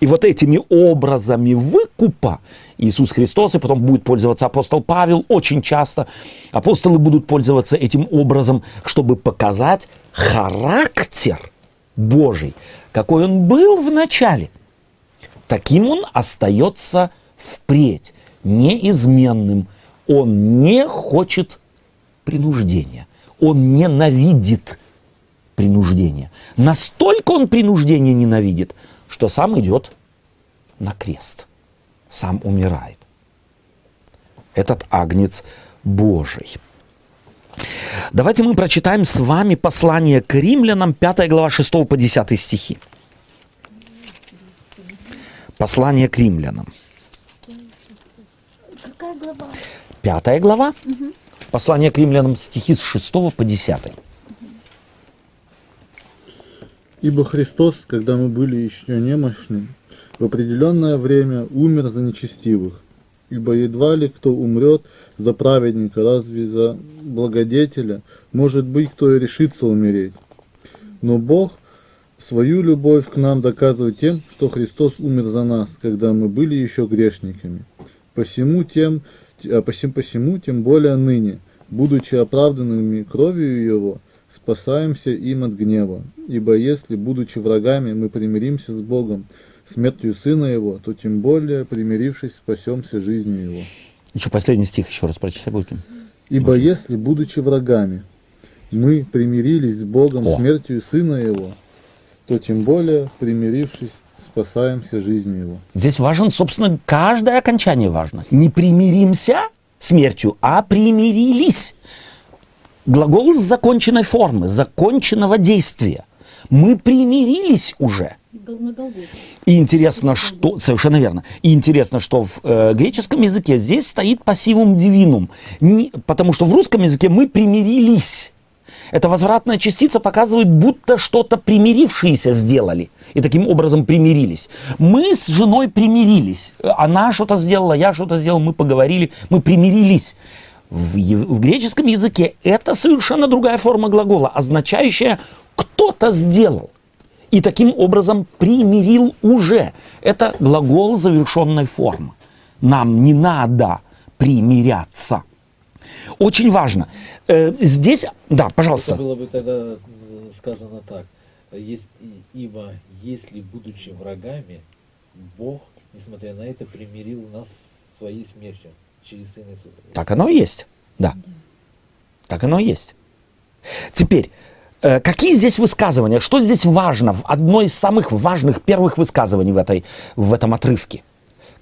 И вот этими образами выкупа Иисус Христос, и потом будет пользоваться апостол Павел очень часто, апостолы будут пользоваться этим образом, чтобы показать характер Божий, какой он был в начале. Таким он остается впредь, неизменным. Он не хочет принуждения. Он ненавидит принуждение. Настолько он принуждение ненавидит, что сам идет на крест. Сам умирает. Этот агнец Божий. Давайте мы прочитаем с вами послание к римлянам, 5 глава 6 по 10 стихи. Послание к римлянам. Какая глава? Пятая глава. Послание к римлянам, стихи с 6 по 10. Ибо Христос, когда мы были еще немощны, в определенное время умер за нечестивых. Ибо едва ли кто умрет за праведника, разве за благодетеля, может быть, кто и решится умереть. Но Бог свою любовь к нам доказывает тем, что Христос умер за нас, когда мы были еще грешниками. Посему тем, а посему, посему тем более ныне, будучи оправданными кровью Его, спасаемся им от гнева. Ибо если, будучи врагами, мы примиримся с Богом смертью Сына Его, то тем более, примирившись, спасемся жизнью Его. Еще последний стих еще раз прочитай будем. Ибо если, будучи врагами, мы примирились с Богом О. смертью Сына Его, то тем более, примирившись, спасаемся жизнью Его. Здесь важен, собственно, каждое окончание важно. Не примиримся смертью, а примирились. Глагол с законченной формы, законченного действия. Мы примирились уже. И интересно, что... Совершенно верно. И интересно, что в э, греческом языке здесь стоит пассивум дивинум. Не- потому что в русском языке мы примирились. Эта возвратная частица показывает, будто что-то примирившиеся сделали. И таким образом примирились. Мы с женой примирились. Она что-то сделала, я что-то сделал, мы поговорили, мы примирились. В, в греческом языке это совершенно другая форма глагола, означающая «кто-то сделал» и таким образом примирил уже. Это глагол завершенной формы. Нам не надо примиряться. Очень важно. Э, здесь, да, Это пожалуйста. было бы тогда сказано так. Есть, ибо если, будучи врагами, Бог, несмотря на это, примирил нас своей смертью через Сына Иисуса. Так оно и есть. Да. Так оно и есть. Теперь, э, какие здесь высказывания? Что здесь важно? Одно из самых важных первых высказываний в, этой, в этом отрывке.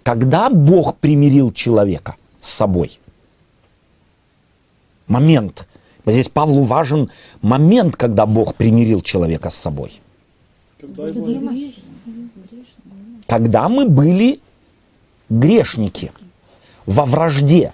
Когда Бог примирил человека с собой. Момент. Здесь Павлу важен момент, когда Бог примирил человека с собой. Когда когда мы были грешники, во вражде,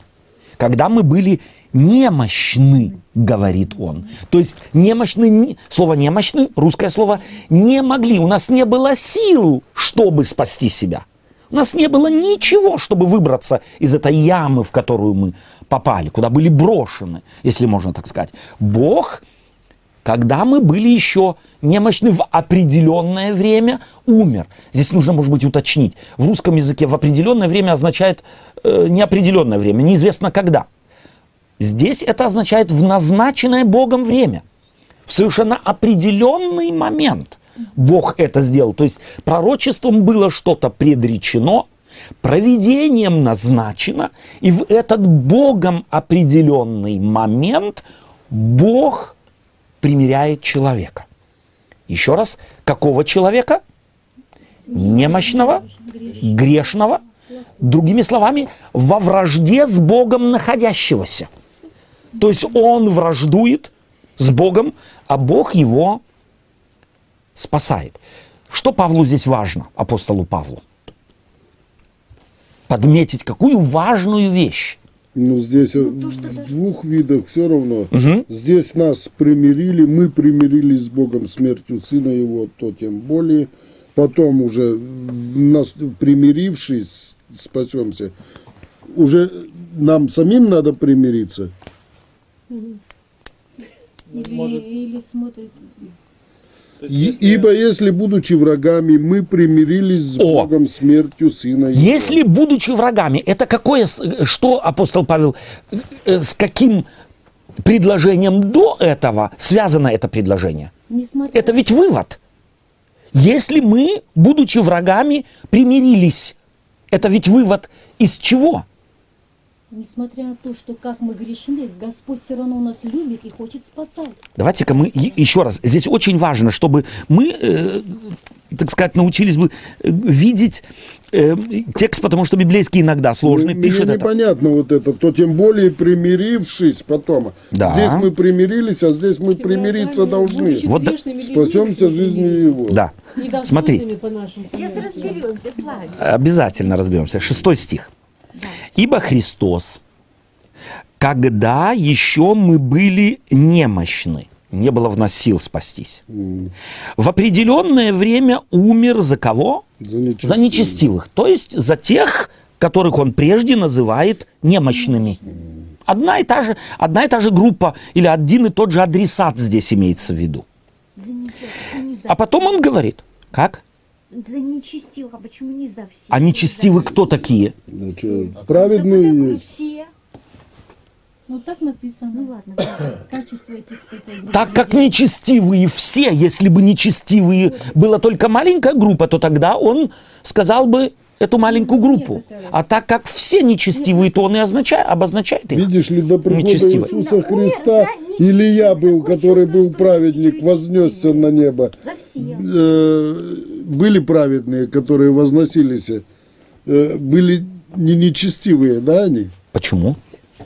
когда мы были немощны, говорит он. То есть немощны, не- слово немощны, русское слово, не могли, у нас не было сил, чтобы спасти себя. У нас не было ничего, чтобы выбраться из этой ямы, в которую мы попали, куда были брошены, если можно так сказать. Бог когда мы были еще немощны в определенное время, умер. Здесь нужно, может быть, уточнить. В русском языке в определенное время означает э, неопределенное время, неизвестно когда. Здесь это означает в назначенное Богом время, в совершенно определенный момент. Бог это сделал. То есть пророчеством было что-то предречено, проведением назначено, и в этот Богом определенный момент Бог примиряет человека. Еще раз, какого человека? Немощного, грешного, другими словами, во вражде с Богом находящегося. То есть он враждует с Богом, а Бог его спасает. Что Павлу здесь важно, апостолу Павлу? Подметить какую важную вещь. Ну, здесь э, то, что в даже- двух видах все равно. Здесь нас примирили, мы примирились с Богом смертью Сына Его, то тем более. Потом уже нас примирившись, спасемся. Уже нам самим надо примириться. Или, может- или смотрит, есть, И- если- Ибо если, будучи врагами, мы примирились с О! Богом смертью Сына Его. Если, будучи врагами, это какое, э, что апостол Павел, э, с каким предложением до этого связано это предложение? Несмотря Это ведь вывод. Если мы, будучи врагами, примирились, это ведь вывод из чего? Несмотря на то, что как мы грешны, Господь все равно нас любит и хочет спасать. Давайте-ка мы еще раз. Здесь очень важно, чтобы мы, э, так сказать, научились бы э, видеть э, текст, потому что библейский иногда сложный, Мне пишет это. непонятно вот это, то тем более примирившись потом. Да. Здесь мы примирились, а здесь мы примириться должны. Будучи Вот да- Спасемся мы жизнью его. Да. Смотри. по нашим Сейчас разберемся. Обязательно разберемся. Шестой стих. Ибо Христос, когда еще мы были немощны, не было в нас сил спастись, в определенное время умер за кого? За нечестивых. За нечестивых. То есть за тех, которых он прежде называет немощными. Одна и та же, одна и та же группа или один и тот же адресат здесь имеется в виду. За А потом он говорит, как? За нечестивых. А почему не за всех? А нечестивы кто такие? Ну, чё, праведные есть. все. Ну так написано. Ну ладно. Качество этих группы Так как нечестивые все, если бы нечестивые была только маленькая группа, то тогда он сказал бы эту маленькую группу. А так как все нечестивые, то он и означает, обозначает их. Видишь ли, до прихода. Иисуса Христа Илья был, который был праведник, вознесся на небо. Э, Были праведные, которые возносились, э, были не нечестивые, да, они? Почему?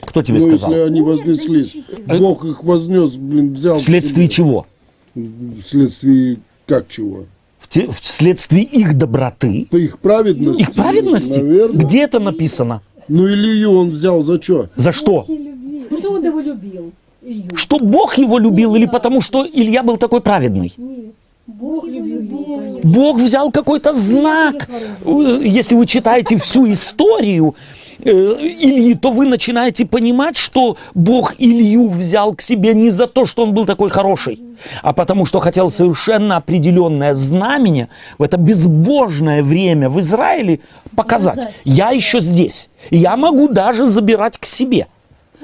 Кто тебе Ну, сказал? если они вознеслись, Бог их вознес, блин, взял. Вследствие чего? Вследствие как чего? В те- Вследствие их доброты, По их праведности? их праведности. Наверное. Где это написано? Ну, Илью он взял за что? За что? Ну, что он его любил? Илью. Что Бог его любил или потому что Илья был такой праведный? Нет. Бог любил его. Бог взял какой-то знак. Если вы читаете всю историю э, Ильи, то вы начинаете понимать, что Бог Илью взял к себе не за то, что он был такой хороший, а потому что хотел совершенно определенное знамение в это безбожное время в Израиле показать. Я еще здесь. Я могу даже забирать к себе.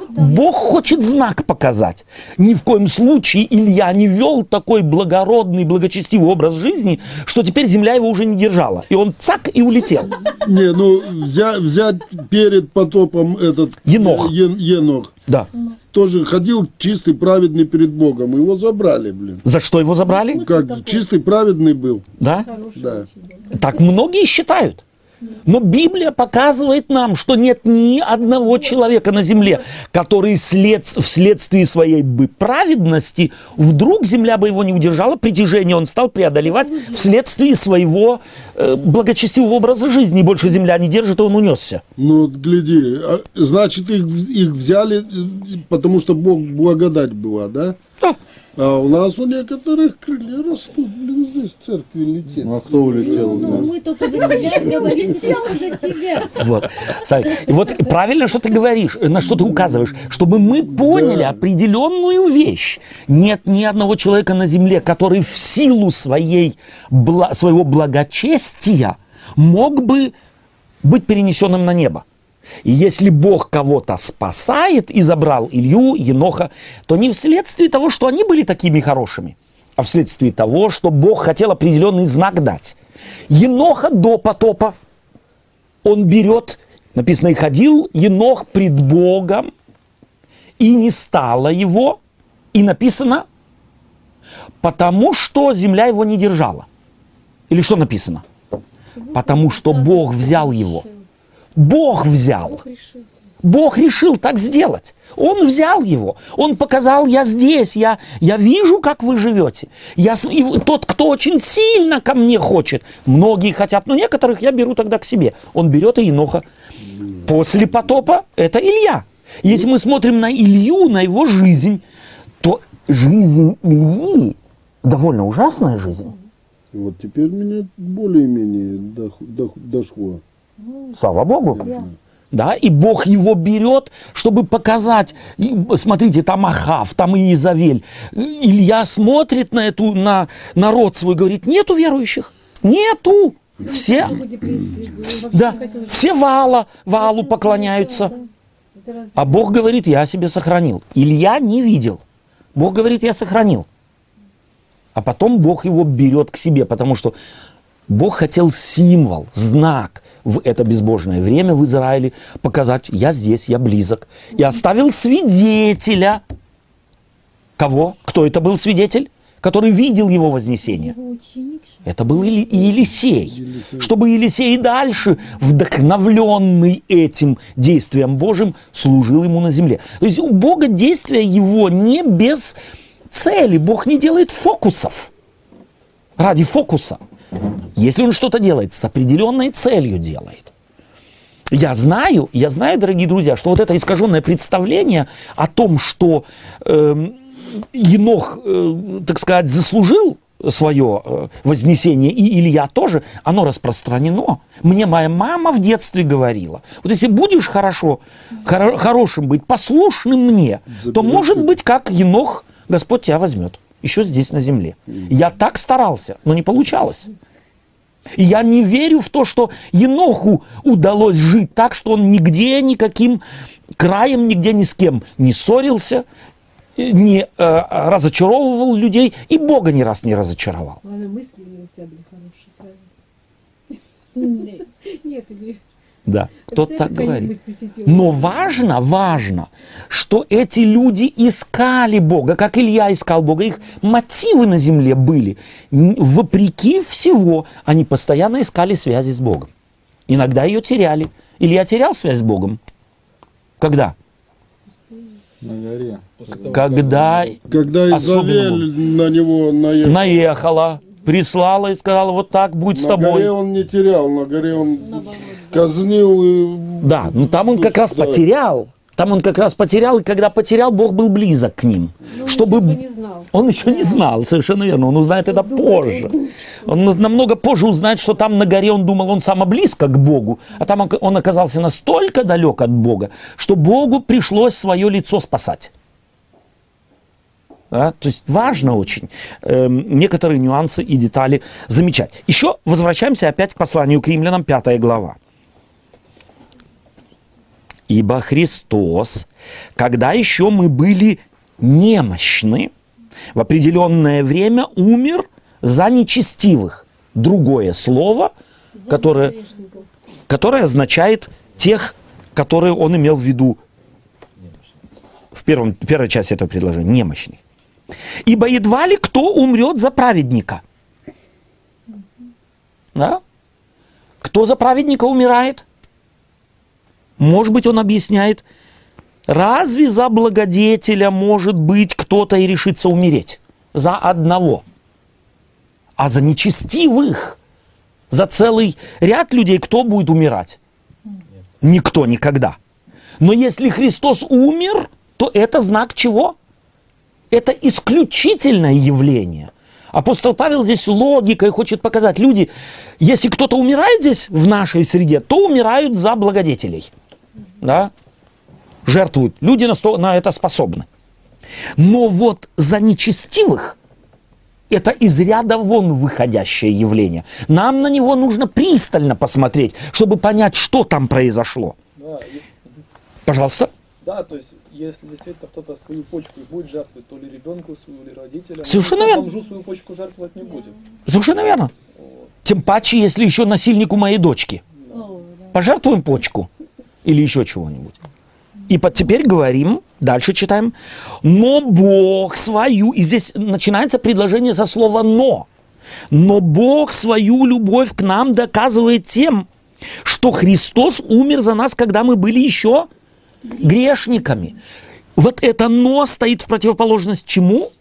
Бог хочет знак показать. Ни в коем случае Илья не вел такой благородный, благочестивый образ жизни, что теперь земля его уже не держала. И он цак и улетел. Не, ну, взять, взять перед потопом этот... Енох. э, Ен- Енох. Да. Тоже ходил чистый, праведный перед Богом. Его забрали, блин. За что его забрали? Как чистый, праведный был. Да? Да. Так многие считают. Но Библия показывает нам, что нет ни одного человека на земле, который след, вследствие своей бы праведности вдруг земля бы его не удержала, притяжение он стал преодолевать вследствие своего э, благочестивого образа жизни. И больше земля не держит, он унесся. Ну, вот гляди, а, значит, их, их взяли, э, потому что Бог благодать была, да? Да. А у нас у некоторых крылья растут, блин, здесь в церкви летит. Ну, а кто улетел? Ну, мы только за себя говорим, только за себя. Вот. Савик, И вот правильно, что ты говоришь, на что ты указываешь, чтобы мы поняли определенную вещь. Нет ни одного человека на земле, который в силу своей, бла- своего благочестия мог бы быть перенесенным на небо. И если Бог кого-то спасает и забрал Илью, Еноха, то не вследствие того, что они были такими хорошими, а вследствие того, что Бог хотел определенный знак дать. Еноха до потопа он берет, написано, и ходил Енох пред Богом, и не стало его, и написано, потому что земля его не держала. Или что написано? Потому что Бог взял его. Бог взял. Бог решил так сделать. Он взял его. Он показал, я здесь, я, я вижу, как вы живете. Я, и тот, кто очень сильно ко мне хочет, многие хотят, но некоторых я беру тогда к себе. Он берет и Еноха. После потопа это Илья. Если мы смотрим на Илью, на его жизнь, то жизнь Ильи довольно ужасная жизнь. Вот теперь меня более-менее дох- дох- дошло. Слава Богу. Да, и Бог его берет, чтобы показать, и, смотрите, там Ахав, там Иезавель. Илья смотрит на эту, на народ свой, говорит, нету верующих, нету. Все, да, все вала, валу поклоняются. А Бог говорит, я себе сохранил. Илья не видел. Бог говорит, я сохранил. А потом Бог его берет к себе, потому что Бог хотел символ, знак, в это безбожное время в Израиле показать, я здесь, я близок. И оставил свидетеля. Кого? Кто это был свидетель? Который видел его вознесение. Его ученик. Это был Или- Елисей. Чтобы Елисей и дальше, вдохновленный этим действием Божьим, служил ему на земле. То есть у Бога действие его не без цели. Бог не делает фокусов ради фокуса. Если он что-то делает, с определенной целью делает. Я знаю, я знаю, дорогие друзья, что вот это искаженное представление о том, что эм, Енох, э, так сказать, заслужил свое э, вознесение, и Илья тоже, оно распространено. Мне моя мама в детстве говорила, вот если будешь хорошо, хоро- хорошим быть, послушным мне, то Заберет может быть, как Енох, Господь тебя возьмет, еще здесь на земле. Я так старался, но не получалось. И я не верю в то, что Еноху удалось жить так, что он нигде, никаким краем, нигде ни с кем не ссорился, э, не э, разочаровывал людей и Бога ни раз не разочаровал. Главное, мысли у всегда были хорошие, правильно? Нет, или... Да, кто Представляешь, так говорит. Но важно, важно, что эти люди искали Бога, как Илья искал Бога. Их мотивы на земле были. Вопреки всего, они постоянно искали связи с Богом. Иногда ее теряли. Илья терял связь с Богом. Когда? На горе. Того, Когда Когда Изавель на него наехал. наехала, прислала и сказала, вот так, будь с На тобой. горе он не терял, на горе он казнил и... Да, ну там он как раз Да. потерял. Там он как раз потерял, и когда потерял, Бог был близок к ним. Ну, он чтобы еще не знал. Он еще не знал, совершенно верно. Он узнает это позже. Он на- намного позже узнает, что там на горе он думал, он само близко к Богу, а там он оказался настолько далек от Бога, что Богу пришлось свое лицо спасать. Да? То есть важно очень эм, некоторые нюансы и детали замечать. Еще возвращаемся опять к посланию к римлянам, 5 глава. Ибо Христос, когда еще мы были немощны, в определенное время умер за нечестивых. Другое слово, которое, которое означает тех, которые он имел в виду в первом, первой части этого предложения, немощных. Ибо едва ли кто умрет за праведника. Да? Кто за праведника умирает? Может быть, он объясняет, разве за благодетеля может быть кто-то и решится умереть? За одного. А за нечестивых, за целый ряд людей, кто будет умирать? Никто никогда. Но если Христос умер, то это знак чего? Это исключительное явление. Апостол Павел здесь логикой хочет показать. Люди, если кто-то умирает здесь в нашей среде, то умирают за благодетелей. Да? Жертвуют. Люди на, сто- на это способны. Но вот за нечестивых это из ряда вон выходящее явление. Нам на него нужно пристально посмотреть, чтобы понять, что там произошло. Да, и- Пожалуйста. да, то есть, если действительно кто-то свою почку и будет жертвовать, то ли ребенку свою, или родителям, Совершенно то верно. бомжу свою почку жертвовать не будет. Совершенно верно. Тем паче, если еще насильнику моей дочки. Да. Пожертвуем почку или еще чего-нибудь. И под теперь говорим, дальше читаем, но Бог свою, и здесь начинается предложение со слова «но». Но Бог свою любовь к нам доказывает тем, что Христос умер за нас, когда мы были еще грешниками. Вот это «но» стоит в противоположность чему?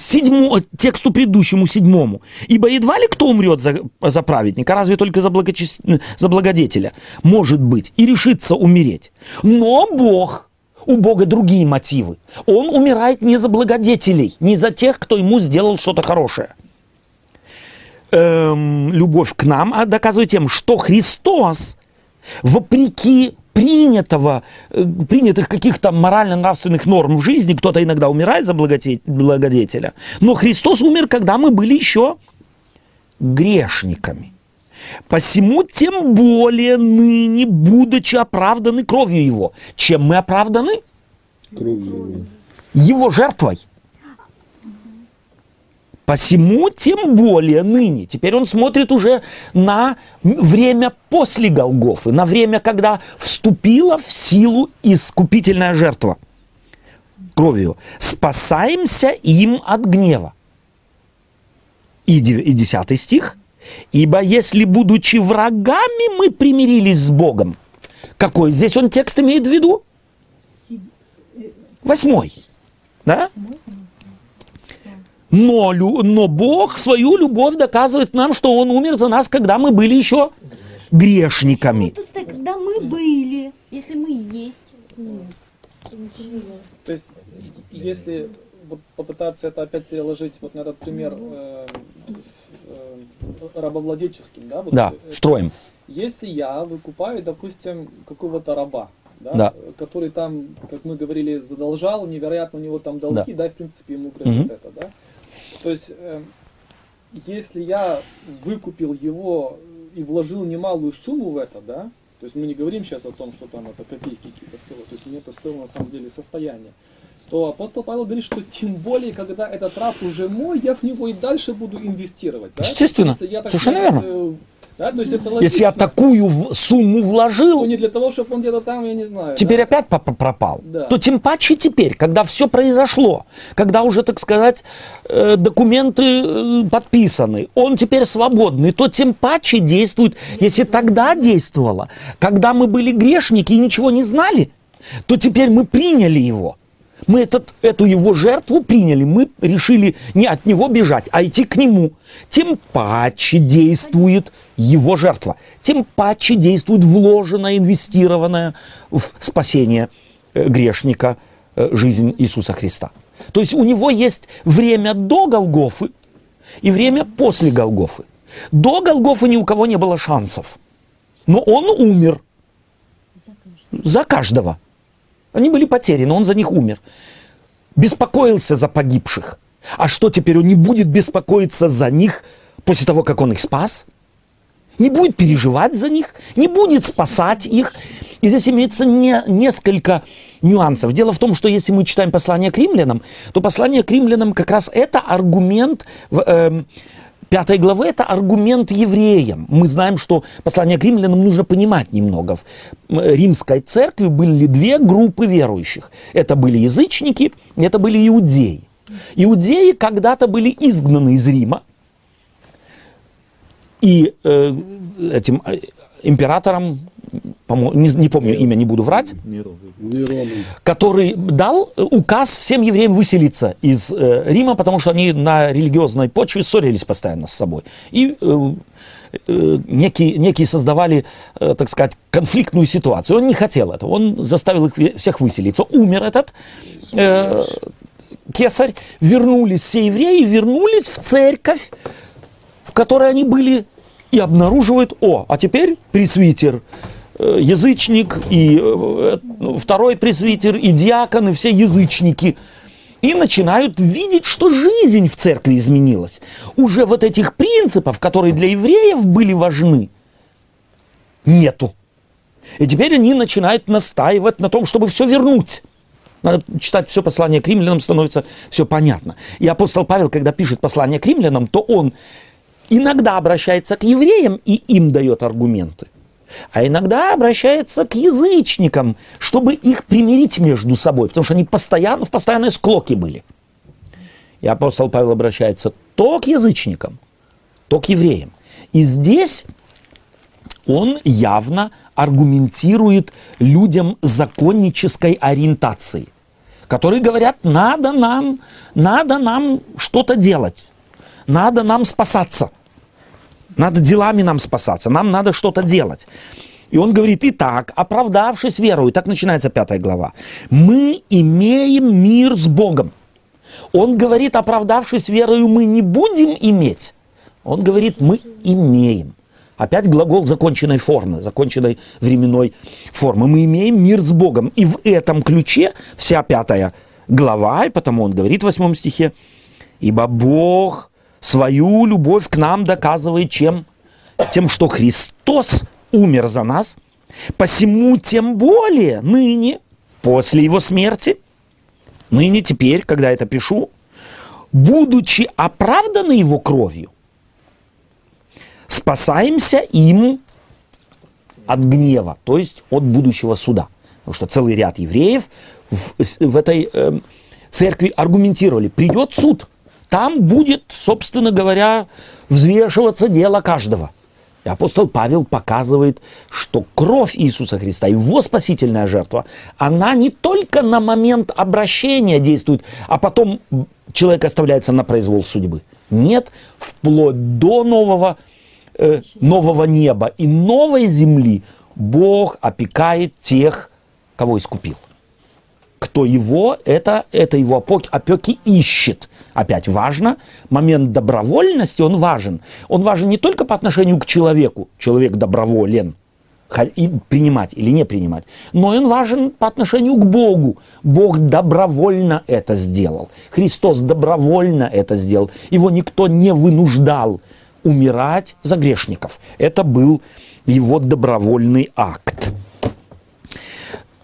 Седьмому, тексту предыдущему, седьмому. Ибо едва ли кто умрет за, за праведника, разве только за, благочес- за благодетеля, может быть, и решится умереть. Но Бог, у Бога другие мотивы. Он умирает не за благодетелей, не за тех, кто ему сделал что-то хорошее. Эм, любовь к нам а доказывает тем, что Христос, вопреки принятого, э, принятых каких-то морально-нравственных норм в жизни, кто-то иногда умирает за благодетеля, но Христос умер, когда мы были еще грешниками. Посему тем более ныне, будучи оправданы кровью Его. Чем мы оправданы? Кровью его. Его жертвой. Посему тем более ныне. Теперь он смотрит уже на время после Голгофы, на время, когда вступила в силу искупительная жертва кровью. Спасаемся им от гнева. И, дев- и 10 стих. Ибо если, будучи врагами, мы примирились с Богом. Какой здесь он текст имеет в виду? Восьмой. Да? Но, лю- но Бог свою любовь доказывает нам, что Он умер за нас, когда мы были еще грешниками. Тут так, когда мы были, если мы есть. То есть, если вот попытаться это опять переложить вот на этот пример э, с, э, рабовладельческим, да? Вот, Да, э, строим. Если я выкупаю, допустим, какого-то раба, да, Да. который там, как мы говорили, задолжал, невероятно у него там долги, да, и в принципе ему грозит Мгм. это, да. То есть, э, если я выкупил его и вложил немалую сумму в это, да, то есть мы не говорим сейчас о том, что там это копейки какие-то стоило, то есть мне это стоило на самом деле состояние, то апостол Павел говорит, что тем более, когда этот раб уже мой, я в него и дальше буду инвестировать. Да? Естественно. Я, так Совершенно верно. Да, то есть это Если я такую сумму То вложил, не для того, чтобы он где-то там, я не знаю. теперь да? опять пропал, Да. то тем паче теперь, когда все произошло, когда уже, так сказать, э, документы э, подписаны, он теперь свободный, то тем паче действует, если тогда действовало, когда мы были грешники и ничего не знали, то теперь мы приняли его. Мы этот, эту его жертву приняли, мы решили не от него бежать, а идти к нему. Тем паче действует его жертва, тем паче действует вложенная, инвестированная в спасение э, грешника э, жизнь Иисуса Христа. То есть у него есть время до Голгофы и время после Голгофы. До Голгофы ни у кого не было шансов. Но он умер за каждого. Они были потеряны, он за них умер. Беспокоился за погибших. А что теперь, он не будет беспокоиться за них после того, как он их спас? Не будет переживать за них, не будет спасать их. И здесь имеется не, несколько нюансов. Дело в том, что если мы читаем послание к римлянам, то послание к римлянам как раз это аргумент э, 5 главы – это аргумент евреям. Мы знаем, что послание к римлянам нужно понимать немного. В римской церкви были две группы верующих. Это были язычники, это были иудеи. Иудеи когда-то были изгнаны из Рима, и э, этим э, императором, не, помню имя, не буду врать, который дал э, указ всем евреям выселиться из э, Рима, потому что они на религиозной почве ссорились постоянно с собой. И э, э, некие, некие создавали, так сказать, конфликтную ситуацию. Он не хотел этого, он заставил их всех выселиться. Умер этот э, кесарь, вернулись все евреи, вернулись в церковь, в которой они были, и обнаруживают, о, а теперь пресвитер, э, язычник, и э, э, второй пресвитер, и диаконы, все язычники. И начинают видеть, что жизнь в церкви изменилась. Уже вот этих принципов, которые для евреев были важны, нету. И теперь они начинают настаивать на том, чтобы все вернуть. Надо читать все послание к римлянам, становится все понятно. И апостол Павел, когда пишет послание к римлянам, то он иногда обращается к евреям и им дает аргументы, а иногда обращается к язычникам, чтобы их примирить между собой, потому что они постоянно, в постоянной склоке были. И апостол Павел обращается то к язычникам, то к евреям. И здесь он явно аргументирует людям законнической ориентации, которые говорят, надо нам, надо нам что-то делать, надо нам спасаться, надо делами нам спасаться, нам надо что-то делать. И он говорит, итак, оправдавшись верою, так начинается пятая глава, мы имеем мир с Богом. Он говорит, оправдавшись верою, мы не будем иметь. Он говорит, мы имеем. Опять глагол законченной формы, законченной временной формы. Мы имеем мир с Богом. И в этом ключе вся пятая глава, и потому он говорит в восьмом стихе, ибо Бог свою любовь к нам доказывает чем? Тем, что Христос умер за нас, посему тем более ныне, после его смерти, ныне теперь, когда это пишу, будучи оправданы его кровью, спасаемся им от гнева, то есть от будущего суда. Потому что целый ряд евреев в, в этой э, церкви аргументировали, придет суд, там будет, собственно говоря, взвешиваться дело каждого. И апостол Павел показывает, что кровь Иисуса Христа, его спасительная жертва, она не только на момент обращения действует, а потом человек оставляется на произвол судьбы. Нет, вплоть до нового, э, нового неба и новой земли Бог опекает тех, кого искупил. Кто его, это, это его опеки, опеки ищет. Опять важно, момент добровольности, он важен. Он важен не только по отношению к человеку, человек доброволен, и принимать или не принимать. Но он важен по отношению к Богу. Бог добровольно это сделал. Христос добровольно это сделал. Его никто не вынуждал умирать за грешников. Это был его добровольный акт.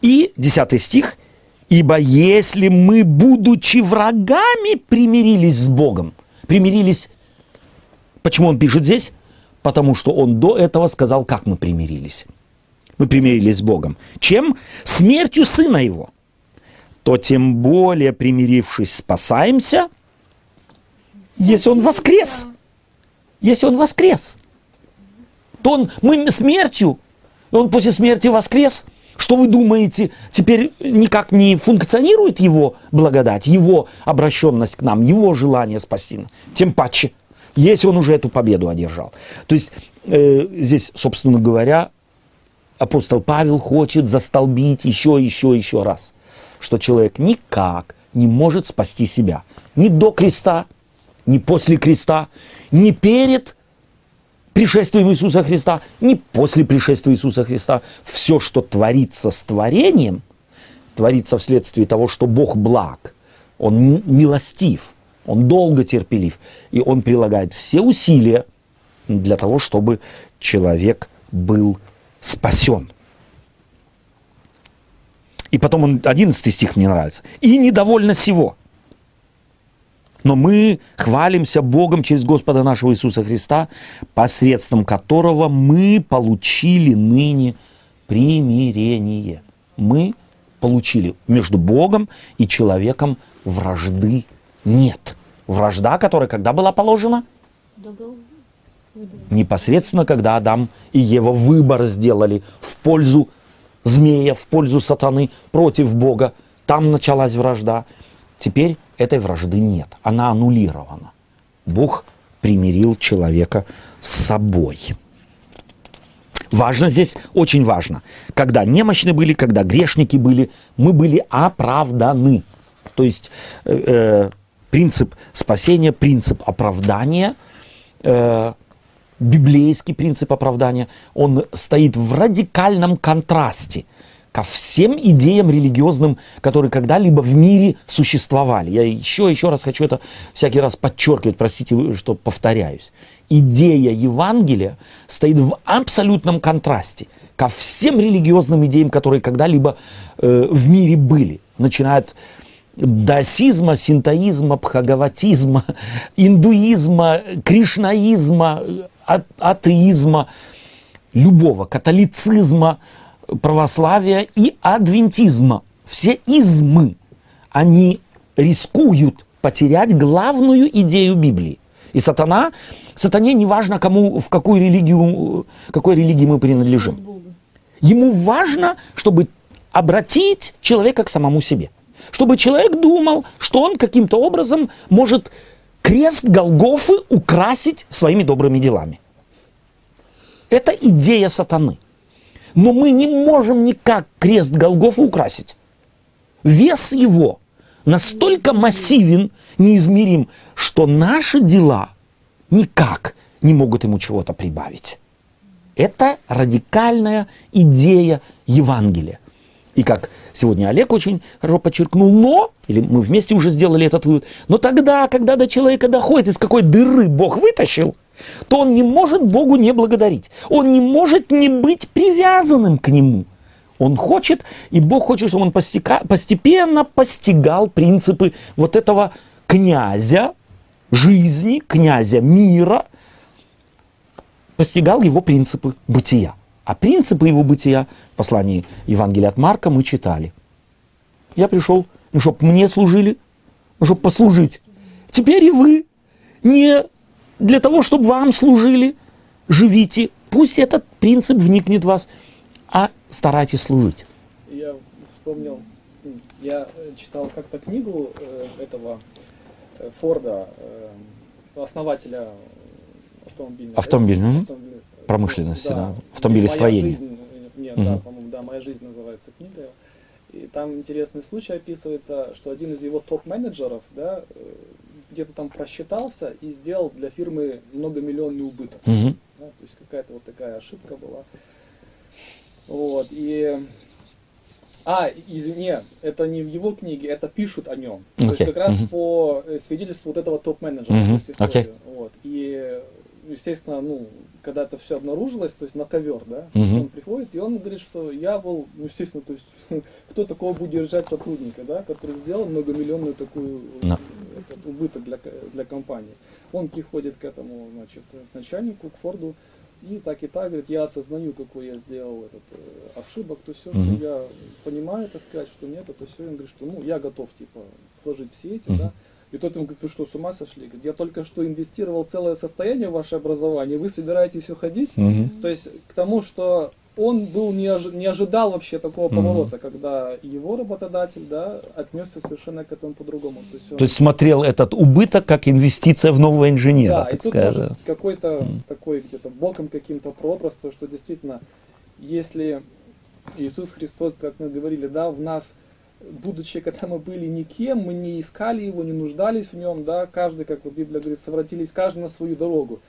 И 10 стих. «Ибо если мы, будучи врагами, примирились с Богом». Примирились. Почему он пишет здесь? Потому что он до этого сказал, как мы примирились мы примирились с Богом, чем смертью Сына Его, то тем более примирившись спасаемся, если Он воскрес. Если Он воскрес. То он, мы смертью, Он после смерти воскрес. Что вы думаете, теперь никак не функционирует Его благодать, Его обращенность к нам, Его желание спасти? Тем паче, если Он уже эту победу одержал. То есть э, здесь, собственно говоря, апостол Павел хочет застолбить еще, еще, еще раз, что человек никак не может спасти себя. Ни до креста, ни после креста, ни перед пришествием Иисуса Христа, ни после пришествия Иисуса Христа. Все, что творится с творением, творится вследствие того, что Бог благ, Он милостив, Он долго терпелив, и Он прилагает все усилия для того, чтобы человек был спасен. И потом он, 11 стих мне нравится. «И недовольно сего». Но мы хвалимся Богом через Господа нашего Иисуса Христа, посредством которого мы получили ныне примирение. Мы получили между Богом и человеком вражды нет. Вражда, которая когда была положена? Непосредственно, когда Адам и Ева выбор сделали в пользу змея, в пользу сатаны, против Бога, там началась вражда. Теперь этой вражды нет, она аннулирована. Бог примирил человека с собой. Важно здесь, очень важно, когда немощны были, когда грешники были, мы были оправданы. То есть э, э принцип спасения, принцип оправдания э, библейский принцип оправдания, он стоит в радикальном контрасте ко всем идеям религиозным, которые когда-либо в мире существовали. Я еще, еще раз хочу это всякий раз подчеркивать, простите, что повторяюсь. Идея Евангелия стоит в абсолютном контрасте ко всем религиозным идеям, которые когда-либо э, в мире были. Начиная от даосизма, синтоизма, бхагаватизма, индуизма, кришнаизма, атеизма, любого, католицизма, православия и адвентизма. Все измы, они рискуют потерять главную идею Библии. И сатана, сатане не важно, кому, в какую религию, какой религии мы принадлежим. Ему важно, чтобы обратить человека к самому себе. Чтобы человек думал, что он каким-то образом может крест Голгофы украсить своими добрыми делами. Это идея сатаны. Но мы не можем никак крест Голгофы украсить. Вес его настолько массивен, неизмерим, что наши дела никак не могут ему чего-то прибавить. Это радикальная идея Евангелия. И как сегодня Олег очень хорошо подчеркнул, но, или мы вместе уже сделали этот вывод, но тогда, когда до человека доходит, из какой дыры Бог вытащил, то он не может Богу не благодарить. Он не может не быть привязанным к Нему. Он хочет, и Бог хочет, чтобы он постика, постепенно постигал принципы вот этого князя жизни, князя мира, постигал его принципы бытия. А принципы его бытия в послании Евангелия от Марка мы читали. Я пришел, чтобы мне служили, чтобы послужить. Теперь и вы не для того, чтобы вам служили, живите. Пусть этот принцип вникнет в вас, а старайтесь служить. Я вспомнил, я э, читал как-то книгу э, этого э, Форда, э, основателя автомобильной Автомобильной, автомобильной- Промышленности, да, «Моя автомобилестроения. жизнь», Нет, да, Мгм. по-моему, да, «Моя жизнь» называется книга. И там интересный случай описывается, что один из его топ-менеджеров, да, где-то там просчитался и сделал для фирмы многомиллионный убыток. Мгм. Да, то есть какая-то вот такая ошибка была. Вот, и... А, извини, это не в его книге, это пишут о нем. То есть как раз мгм. по э, свидетельству вот этого топ-менеджера. Истории. окей. Вот. И, естественно, ну, когда это все обнаружилось, то есть на ковер, да, Мгм. он приходит, и он говорит, что я был, ну, естественно, то есть кто такого будет держать сотрудника, да, который сделал многомиллионную такую Да. этот убыток для, для компании. Он приходит к этому, значит, к начальнику, к Форду, и так и так, говорит, я осознаю, какой я сделал этот э, ошибок, то все, Мгм. я понимаю, так сказать, что нет, это все, он говорит, что, ну, я готов, типа, сложить все эти, Мгм. да, и тот ему говорит, вы что, с ума сошли? Говорит, я только что инвестировал целое состояние в ваше образование, вы собираетесь уходить? Мгм. То есть к тому, что он был не, ожи- не ожидал вообще такого поворота, когда его работодатель, да, отнесся совершенно к этому по-другому. То есть, он- То есть смотрел этот убыток как инвестиция в нового инженера, да, и так тут скажем. может какой-то такой где-то боком каким-то прообраз, то, что действительно, если Иисус Христос, как мы говорили, да, в нас, будучи, когда мы были никем, мы не искали его, не нуждались в нем, да, каждый, как вот Библия говорит, совратились каждый на свою дорогу.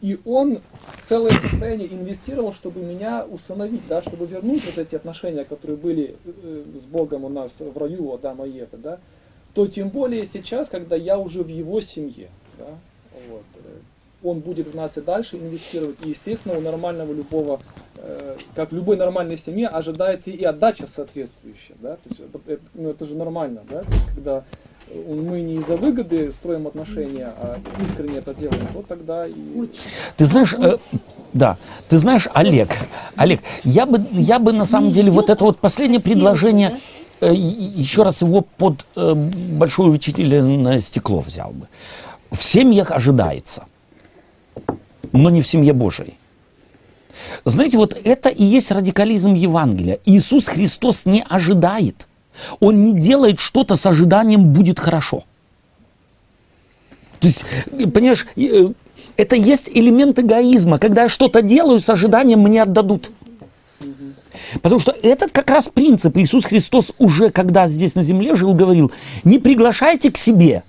И он целое состояние инвестировал, чтобы меня усыновить, да, чтобы вернуть вот эти отношения, которые были э, с Богом у нас в раю Адама и Евы, да, то тем более сейчас, когда я уже в его семье, он будет в нас и дальше инвестировать. И, естественно, у нормального любого, э, как в любой нормальной семье, ожидается и отдача соответствующая. Да? То есть, это, это- ну, это же нормально, да? То есть, когда э, мы не из-за выгоды строим отношения, а искренне это делаем, то тогда и... Ты знаешь, э, да, ты знаешь, Олег, Олег, я бы, я бы на самом деле вот это вот последнее предложение, э, еще раз его под э, большое увеличительное стекло взял бы. В семьях ожидается, но не в семье Божией. Знаете, вот это и есть радикализм Евангелия. Иисус Христос не ожидает. Он не делает что-то с ожиданием «будет хорошо». То есть, понимаешь, э, это есть элемент эгоизма, когда я что-то делаю с ожиданием мне отдадут. Потому что этот как раз принцип Иисус Христос уже, когда здесь на земле жил, говорил, не приглашайте к себе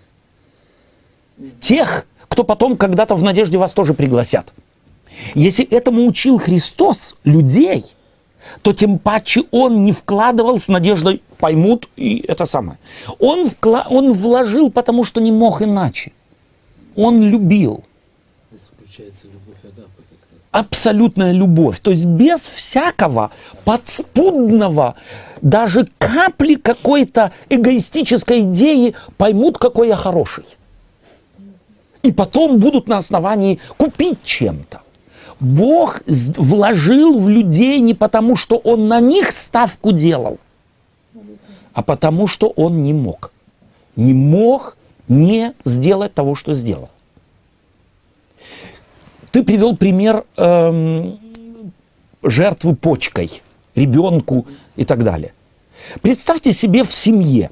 тех, кто потом когда-то в надежде вас тоже пригласят. Если этому учил Христос людей, то тем паче он не вкладывал с надеждой, поймут и это самое. Он, вкла- он вложил, потому что не мог иначе. Он любил. Абсолютная любовь. То есть без всякого подспудного, даже капли какой-то эгоистической идеи поймут, какой я хороший. И потом будут на основании купить чем-то. Бог вложил в людей не потому, что Он на них ставку делал, а потому, что Он не мог. Не мог не сделать того, что сделал. Ты привел пример эм, жертвы почкой, ребенку и так далее. Представьте себе в семье.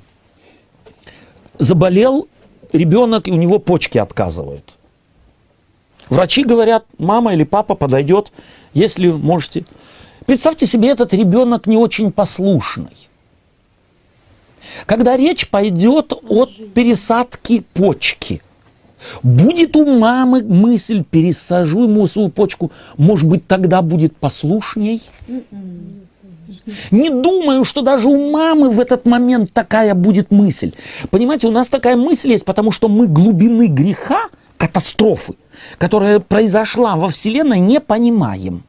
Заболел ребенок, и у него почки отказывают. Врачи говорят, мама или папа подойдет, если можете. Представьте себе, этот ребенок не очень послушный. Когда речь пойдет от пересадки почки, будет у мамы мысль, пересажу ему свою почку, может быть, тогда будет послушней? Не думаю, что даже у мамы в этот момент такая будет мысль. Понимаете, у нас такая мысль есть, потому что мы глубины греха, катастрофы, которая произошла во Вселенной, не понимаем.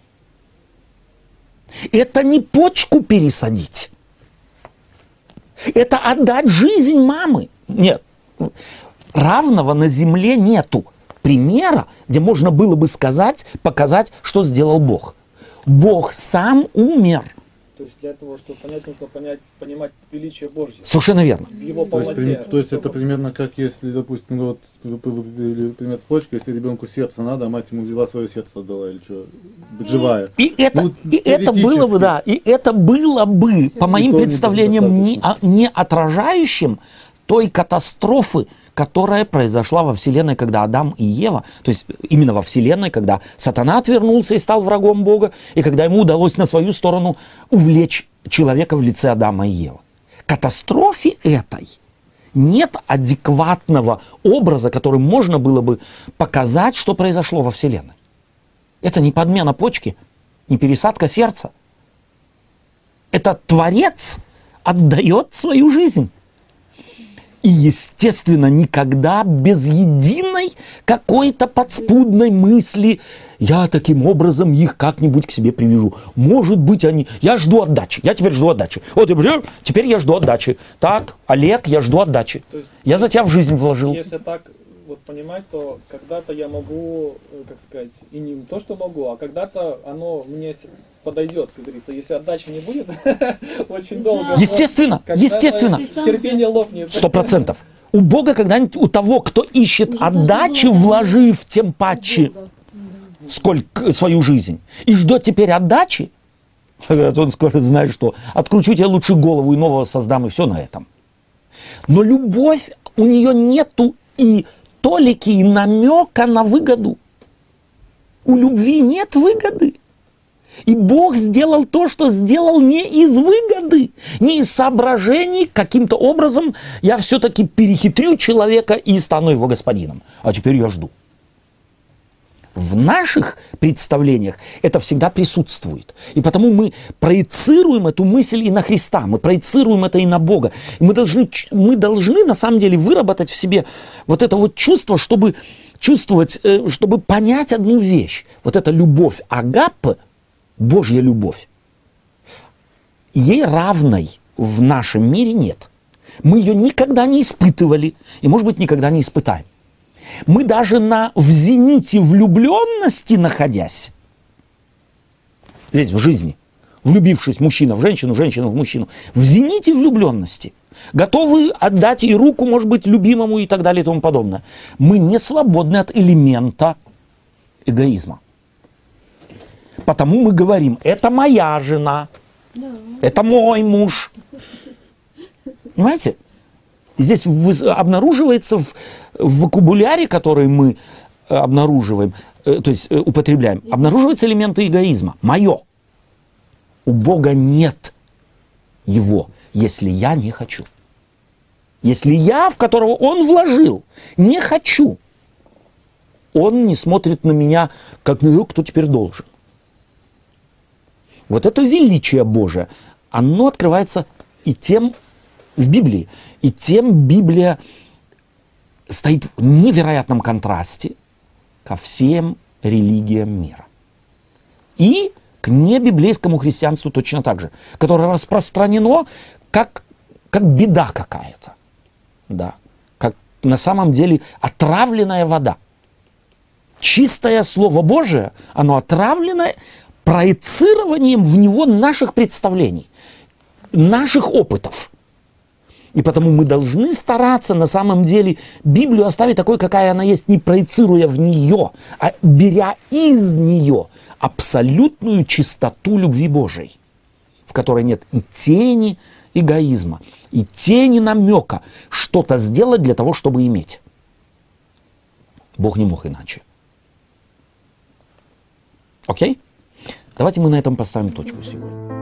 Это не почку пересадить. Это отдать жизнь мамы. Нет. равного на земле нету примера, где можно было бы сказать, показать, что сделал Бог. Бог сам умер. То есть для того, чтобы понять, нужно понять, понимать величие Божье Совершенно верно. его То есть, при- то есть это примерно как если, допустим, вот вы привели пример с почкой, если ребенку сердце надо, а мать ему взяла свое сердце отдала или что, живая. И это, Ну, и это было бы, да, и это было бы, по моим представлениям, не, не отражающим той катастрофы, которая произошла во Вселенной, когда Адам и Ева, то есть именно во Вселенной, когда сатана отвернулся и стал врагом Бога, и когда ему удалось на свою сторону увлечь человека в лице Адама и Евы. Катастрофе этой нет адекватного образа, которым можно было бы показать, что произошло во Вселенной. Это не подмена почки, не пересадка сердца. Это Творец отдает свою жизнь. И, естественно, никогда без единой какой-то подспудной мысли я таким образом их как-нибудь к себе привяжу. Может быть, они... Я жду отдачи. Я теперь жду отдачи. Вот, теперь я жду отдачи. Так, Олег, я жду отдачи. Есть- Я за тебя в жизнь вложил. Если так вот понимать, то когда-то я могу, э, как сказать, и не то, что могу, а когда-то оно мне подойдет, как говорится. Если отдачи не будет, очень долго. Естественно, естественно. Терпение лопнет. Сто процентов. У Бога когда-нибудь, у того, кто ищет отдачи, вложив тем паче сколько, свою жизнь, и ждет теперь отдачи, говорят, он скажет, знаешь что, откручу тебе лучше голову и нового создам, и все на этом. Но любовь у нее нету и толики, и намека на выгоду. У любви нет выгоды. И Бог сделал то, что сделал не из выгоды, не из соображений, каким-то образом я все-таки перехитрю человека и стану его господином. А теперь я жду. В наших представлениях это всегда присутствует. И потому мы проецируем эту мысль и на Христа, мы проецируем это и на Бога. И мы должны, мы должны на самом деле выработать в себе вот это вот чувство, чтобы чувствовать, э, чтобы понять одну вещь. Вот эта любовь Агапы, Божья любовь, ей равной в нашем мире нет. Мы ее никогда не испытывали и, может быть, никогда не испытаем. Мы даже на, в зените влюбленности находясь, здесь в жизни, влюбившись мужчина в женщину, женщина в мужчину, в зените влюбленности, готовы отдать и руку, может быть, любимому и так далее и тому подобное. Мы не свободны от элемента эгоизма. Потому мы говорим, это моя жена, это мой муж. Понимаете? Здесь обнаруживается в, в вокабуляре, который мы э, обнаруживаем, э, то есть э, употребляем, обнаруживаются элементы эгоизма. Мое. У Бога нет его, если я не хочу. Если я, в которого Он вложил, не хочу, Он не смотрит на меня, как на того, кто теперь должен. Вот это величие Божие, оно открывается и тем в Библии, и тем Библия стоит в невероятном контрасте ко всем религиям мира. И к небиблейскому христианству точно так же, которое распространено как, как беда какая-то. Да, как на самом деле отравленная вода. Чистое Слово Божие, оно отравлено проецированием в него наших представлений, наших опытов. И потому мы должны стараться на самом деле Библию оставить такой, какая она есть, не проецируя в нее, а беря из нее абсолютную чистоту любви Божией, в которой нет и тени эгоизма, и тени намека что-то сделать для того, чтобы иметь. Бог не мог иначе. Окей? Давайте мы на этом поставим точку сегодня.